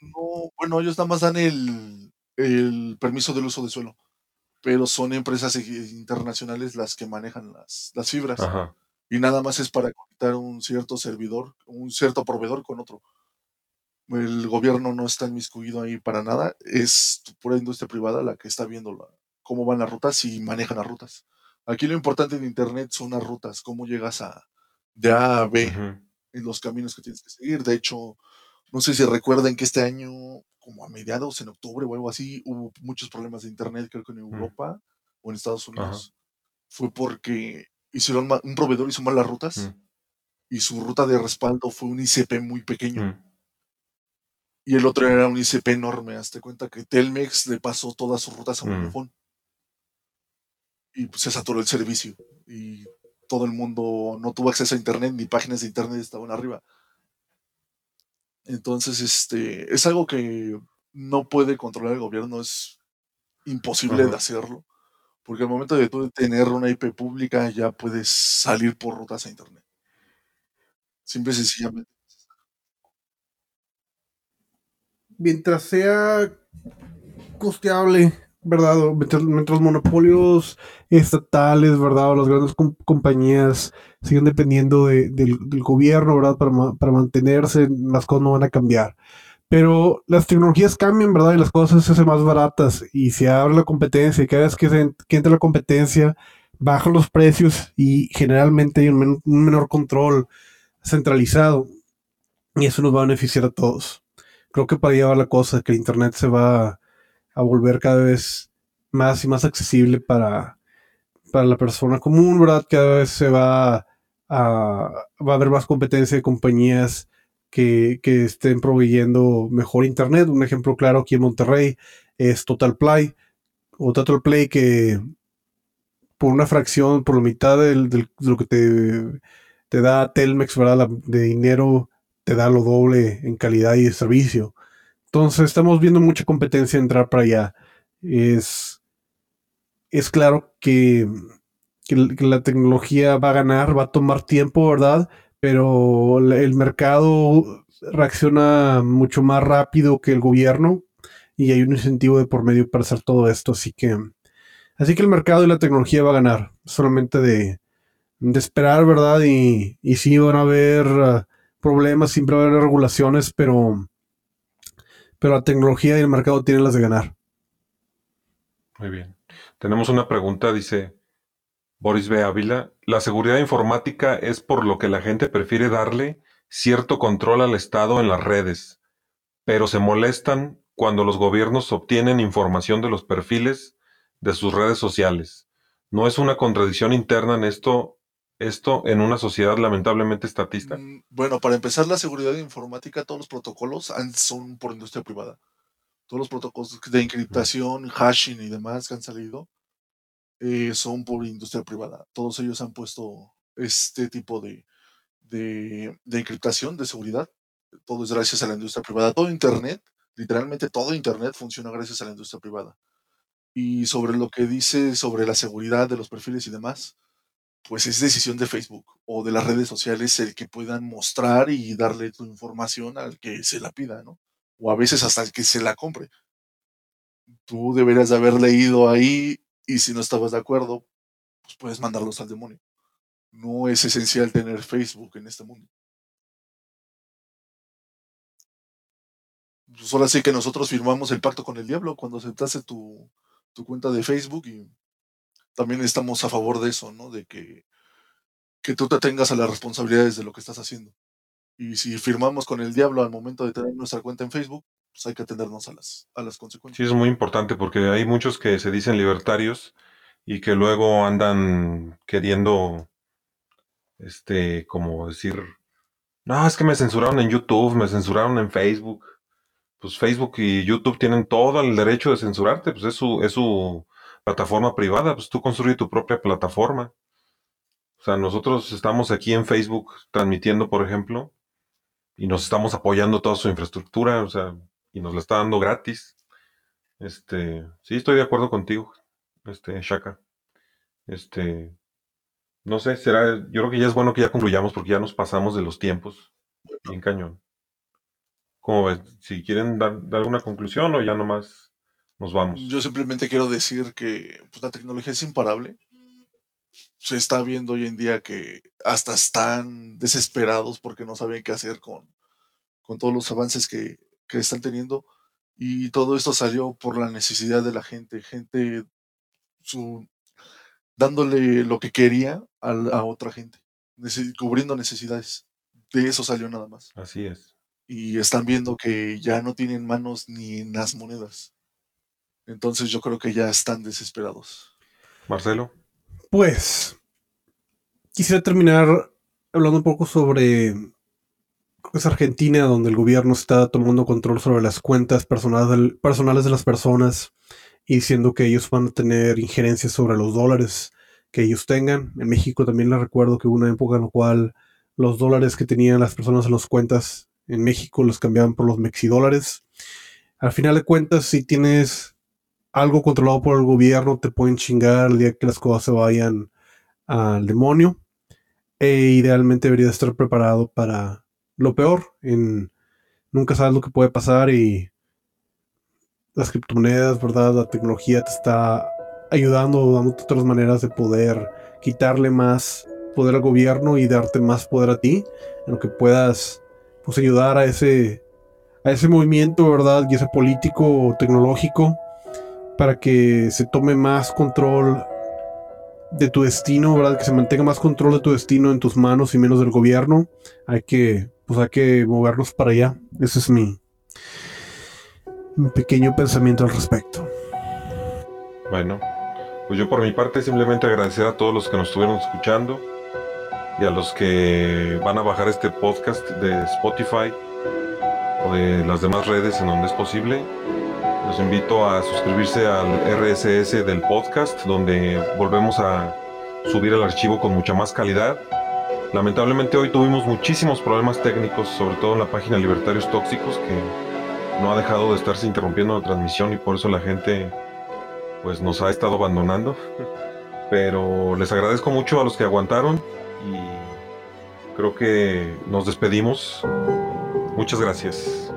No, bueno, ellos nada más dan el, el permiso del uso de suelo, pero son empresas internacionales las que manejan las, las fibras Ajá. y nada más es para conectar un cierto servidor, un cierto proveedor con otro. El gobierno no está inmiscuido ahí para nada, es pura industria privada la que está viendo la- cómo van las rutas y manejan las rutas. Aquí lo importante en Internet son las rutas, cómo llegas a de A a B Ujú. En los caminos que tienes que seguir. De hecho, no sé si recuerden que este año, como a mediados, en octubre o algo así, hubo muchos problemas de internet, creo que en Europa o en Estados Unidos. Fue porque hicieron un proveedor hizo mal las rutas Mm. y su ruta de respaldo fue un ICP muy pequeño. Mm. Y el otro era un ICP enorme. Hazte cuenta que Telmex le pasó todas sus rutas a Mm. Vodafone. Y pues, se saturó el servicio. Y todo el mundo no tuvo acceso a internet, ni páginas de internet estaban arriba. Entonces, este, es algo que no puede controlar el gobierno, es imposible Ajá. de hacerlo. Porque al momento de tú tener una IP pública, ya puedes salir por rutas a internet. Simple y sencillamente. mientras sea costeable, ¿verdad? Mientras, mientras monopolios estatales, ¿verdad? O las grandes com- compañías siguen dependiendo de- del, gobierno, ¿verdad? Para, para mantenerse, las cosas no van a cambiar. Pero las tecnologías cambian, ¿verdad? Y las cosas se hacen más baratas. Y se abre la competencia. Y cada vez que, se, que entra la competencia, bajan los precios y generalmente hay un, un menor control centralizado. Y eso nos va a beneficiar a todos creo que para allá va la cosa, que el Internet se va a volver cada vez más y más accesible para, para la persona común, ¿verdad? Cada vez se va a, va a haber más competencia de compañías que, que estén proveyendo mejor Internet. Un ejemplo claro aquí en Monterrey es Total Play, o Total Play que por una fracción, por la mitad del- de lo que te, te da Telmex, ¿verdad? De dinero te da lo doble en calidad y de servicio. Entonces estamos viendo mucha competencia entrar para allá. Es, es claro que que, la tecnología va a ganar, va a tomar tiempo, ¿verdad? Pero el mercado reacciona mucho más rápido que el gobierno y hay un incentivo de por medio para hacer todo esto, así que así que el mercado y la tecnología va a ganar, solamente de, de esperar, ¿verdad? Y, y sí van a haber ah, problemas, siempre va a haber regulaciones, pero pero la tecnología y el mercado tienen las de ganar. Muy bien. Tenemos una pregunta, dice Boris B. Ávila. La seguridad informática es por lo que la gente prefiere darle cierto control al Estado en las redes, pero se molestan cuando los gobiernos obtienen información de los perfiles de sus redes sociales. ¿No es una contradicción interna en esto, esto en una sociedad lamentablemente estatista? Bueno, para empezar, la seguridad informática, todos los protocolos son por industria privada. Todos los protocolos de encriptación, hashing y demás que han salido eh, son por industria privada. Todos ellos han puesto este tipo de, de encriptación, de seguridad. Todo es gracias a la industria privada. Todo Internet, literalmente todo Internet funciona gracias a la industria privada. Y sobre lo que dice sobre la seguridad de los perfiles y demás, pues es decisión de Facebook o de las redes sociales el que puedan mostrar y darle tu información al que se la pida, ¿no? O a veces hasta el que se la compre. Tú deberías de haber leído ahí y si no estabas de acuerdo, pues puedes mandarlos al demonio. No es esencial tener Facebook en este mundo. Pues ahora sí que nosotros firmamos el pacto con el diablo cuando aceptaste tu, tu cuenta de Facebook y también estamos a favor de eso, ¿no? De que, que tú te tengas a las responsabilidades de lo que estás haciendo. Y si firmamos con el diablo al momento de tener nuestra cuenta en Facebook, pues hay que atendernos a las, a las consecuencias. Sí, es muy importante porque hay muchos que se dicen libertarios y que luego andan queriendo, este, como decir, no, es que me censuraron en YouTube, me censuraron en Facebook. Pues Facebook y YouTube tienen todo el derecho de censurarte, pues es su, es su plataforma privada, pues tú construye tu propia plataforma. O sea, nosotros estamos aquí en Facebook transmitiendo, por ejemplo, y nos estamos apoyando toda su infraestructura, o sea, y nos la está dando gratis. Este, sí, estoy de acuerdo contigo, este, Shaka. Este, no sé, será, yo creo que ya es bueno que ya concluyamos porque ya nos pasamos de los tiempos. Bien cañón. ¿Cómo ves? Si quieren dar, dar alguna conclusión o ya nomás nos vamos. Yo simplemente quiero decir que pues, la tecnología es imparable. Se está viendo hoy en día que hasta están desesperados porque no saben qué hacer con, con todos los avances que, que están teniendo. Y todo esto salió por la necesidad de la gente, gente su, dándole lo que quería a, a otra gente, cubriendo necesidades. De eso salió nada más. Así es. Y están viendo que ya no tienen manos ni en las monedas. Entonces yo creo que ya están desesperados. Marcelo. Pues quisiera terminar hablando un poco sobre es Argentina, donde el gobierno está tomando control sobre las cuentas personales, del- personales de las personas y diciendo que ellos van a tener injerencias sobre los dólares que ellos tengan. En México también les recuerdo que hubo una época en la cual los dólares que tenían las personas en las cuentas en México los cambiaban por los mexidólares. Al final de cuentas, si tienes algo controlado por el gobierno, te pueden chingar el día que las cosas se vayan al demonio. E idealmente debería estar preparado para lo peor. En, nunca sabes lo que puede pasar y las criptomonedas, ¿verdad? La tecnología te está ayudando, dándote otras maneras de poder quitarle más poder al gobierno y darte más poder a ti, en lo que puedas pues ayudar a ese a ese movimiento, ¿verdad? Y ese político tecnológico para que se tome más control de tu destino, ¿verdad? Que se mantenga más control de tu destino en tus manos y menos del gobierno. Hay que, pues hay que movernos para allá. Ese es mi, mi pequeño pensamiento al respecto. Bueno, pues yo por mi parte simplemente agradecer a todos los que nos estuvieron escuchando y a los que van a bajar este podcast de Spotify o de las demás redes en donde es posible. Los invito a suscribirse al RSS del podcast donde volvemos a subir el archivo con mucha más calidad. Lamentablemente hoy tuvimos muchísimos problemas técnicos, sobre todo en la página Libertarios Tóxicos, que no ha dejado de estarse interrumpiendo la transmisión y por eso la gente pues nos ha estado abandonando. Pero les agradezco mucho a los que aguantaron y creo que nos despedimos. Muchas gracias.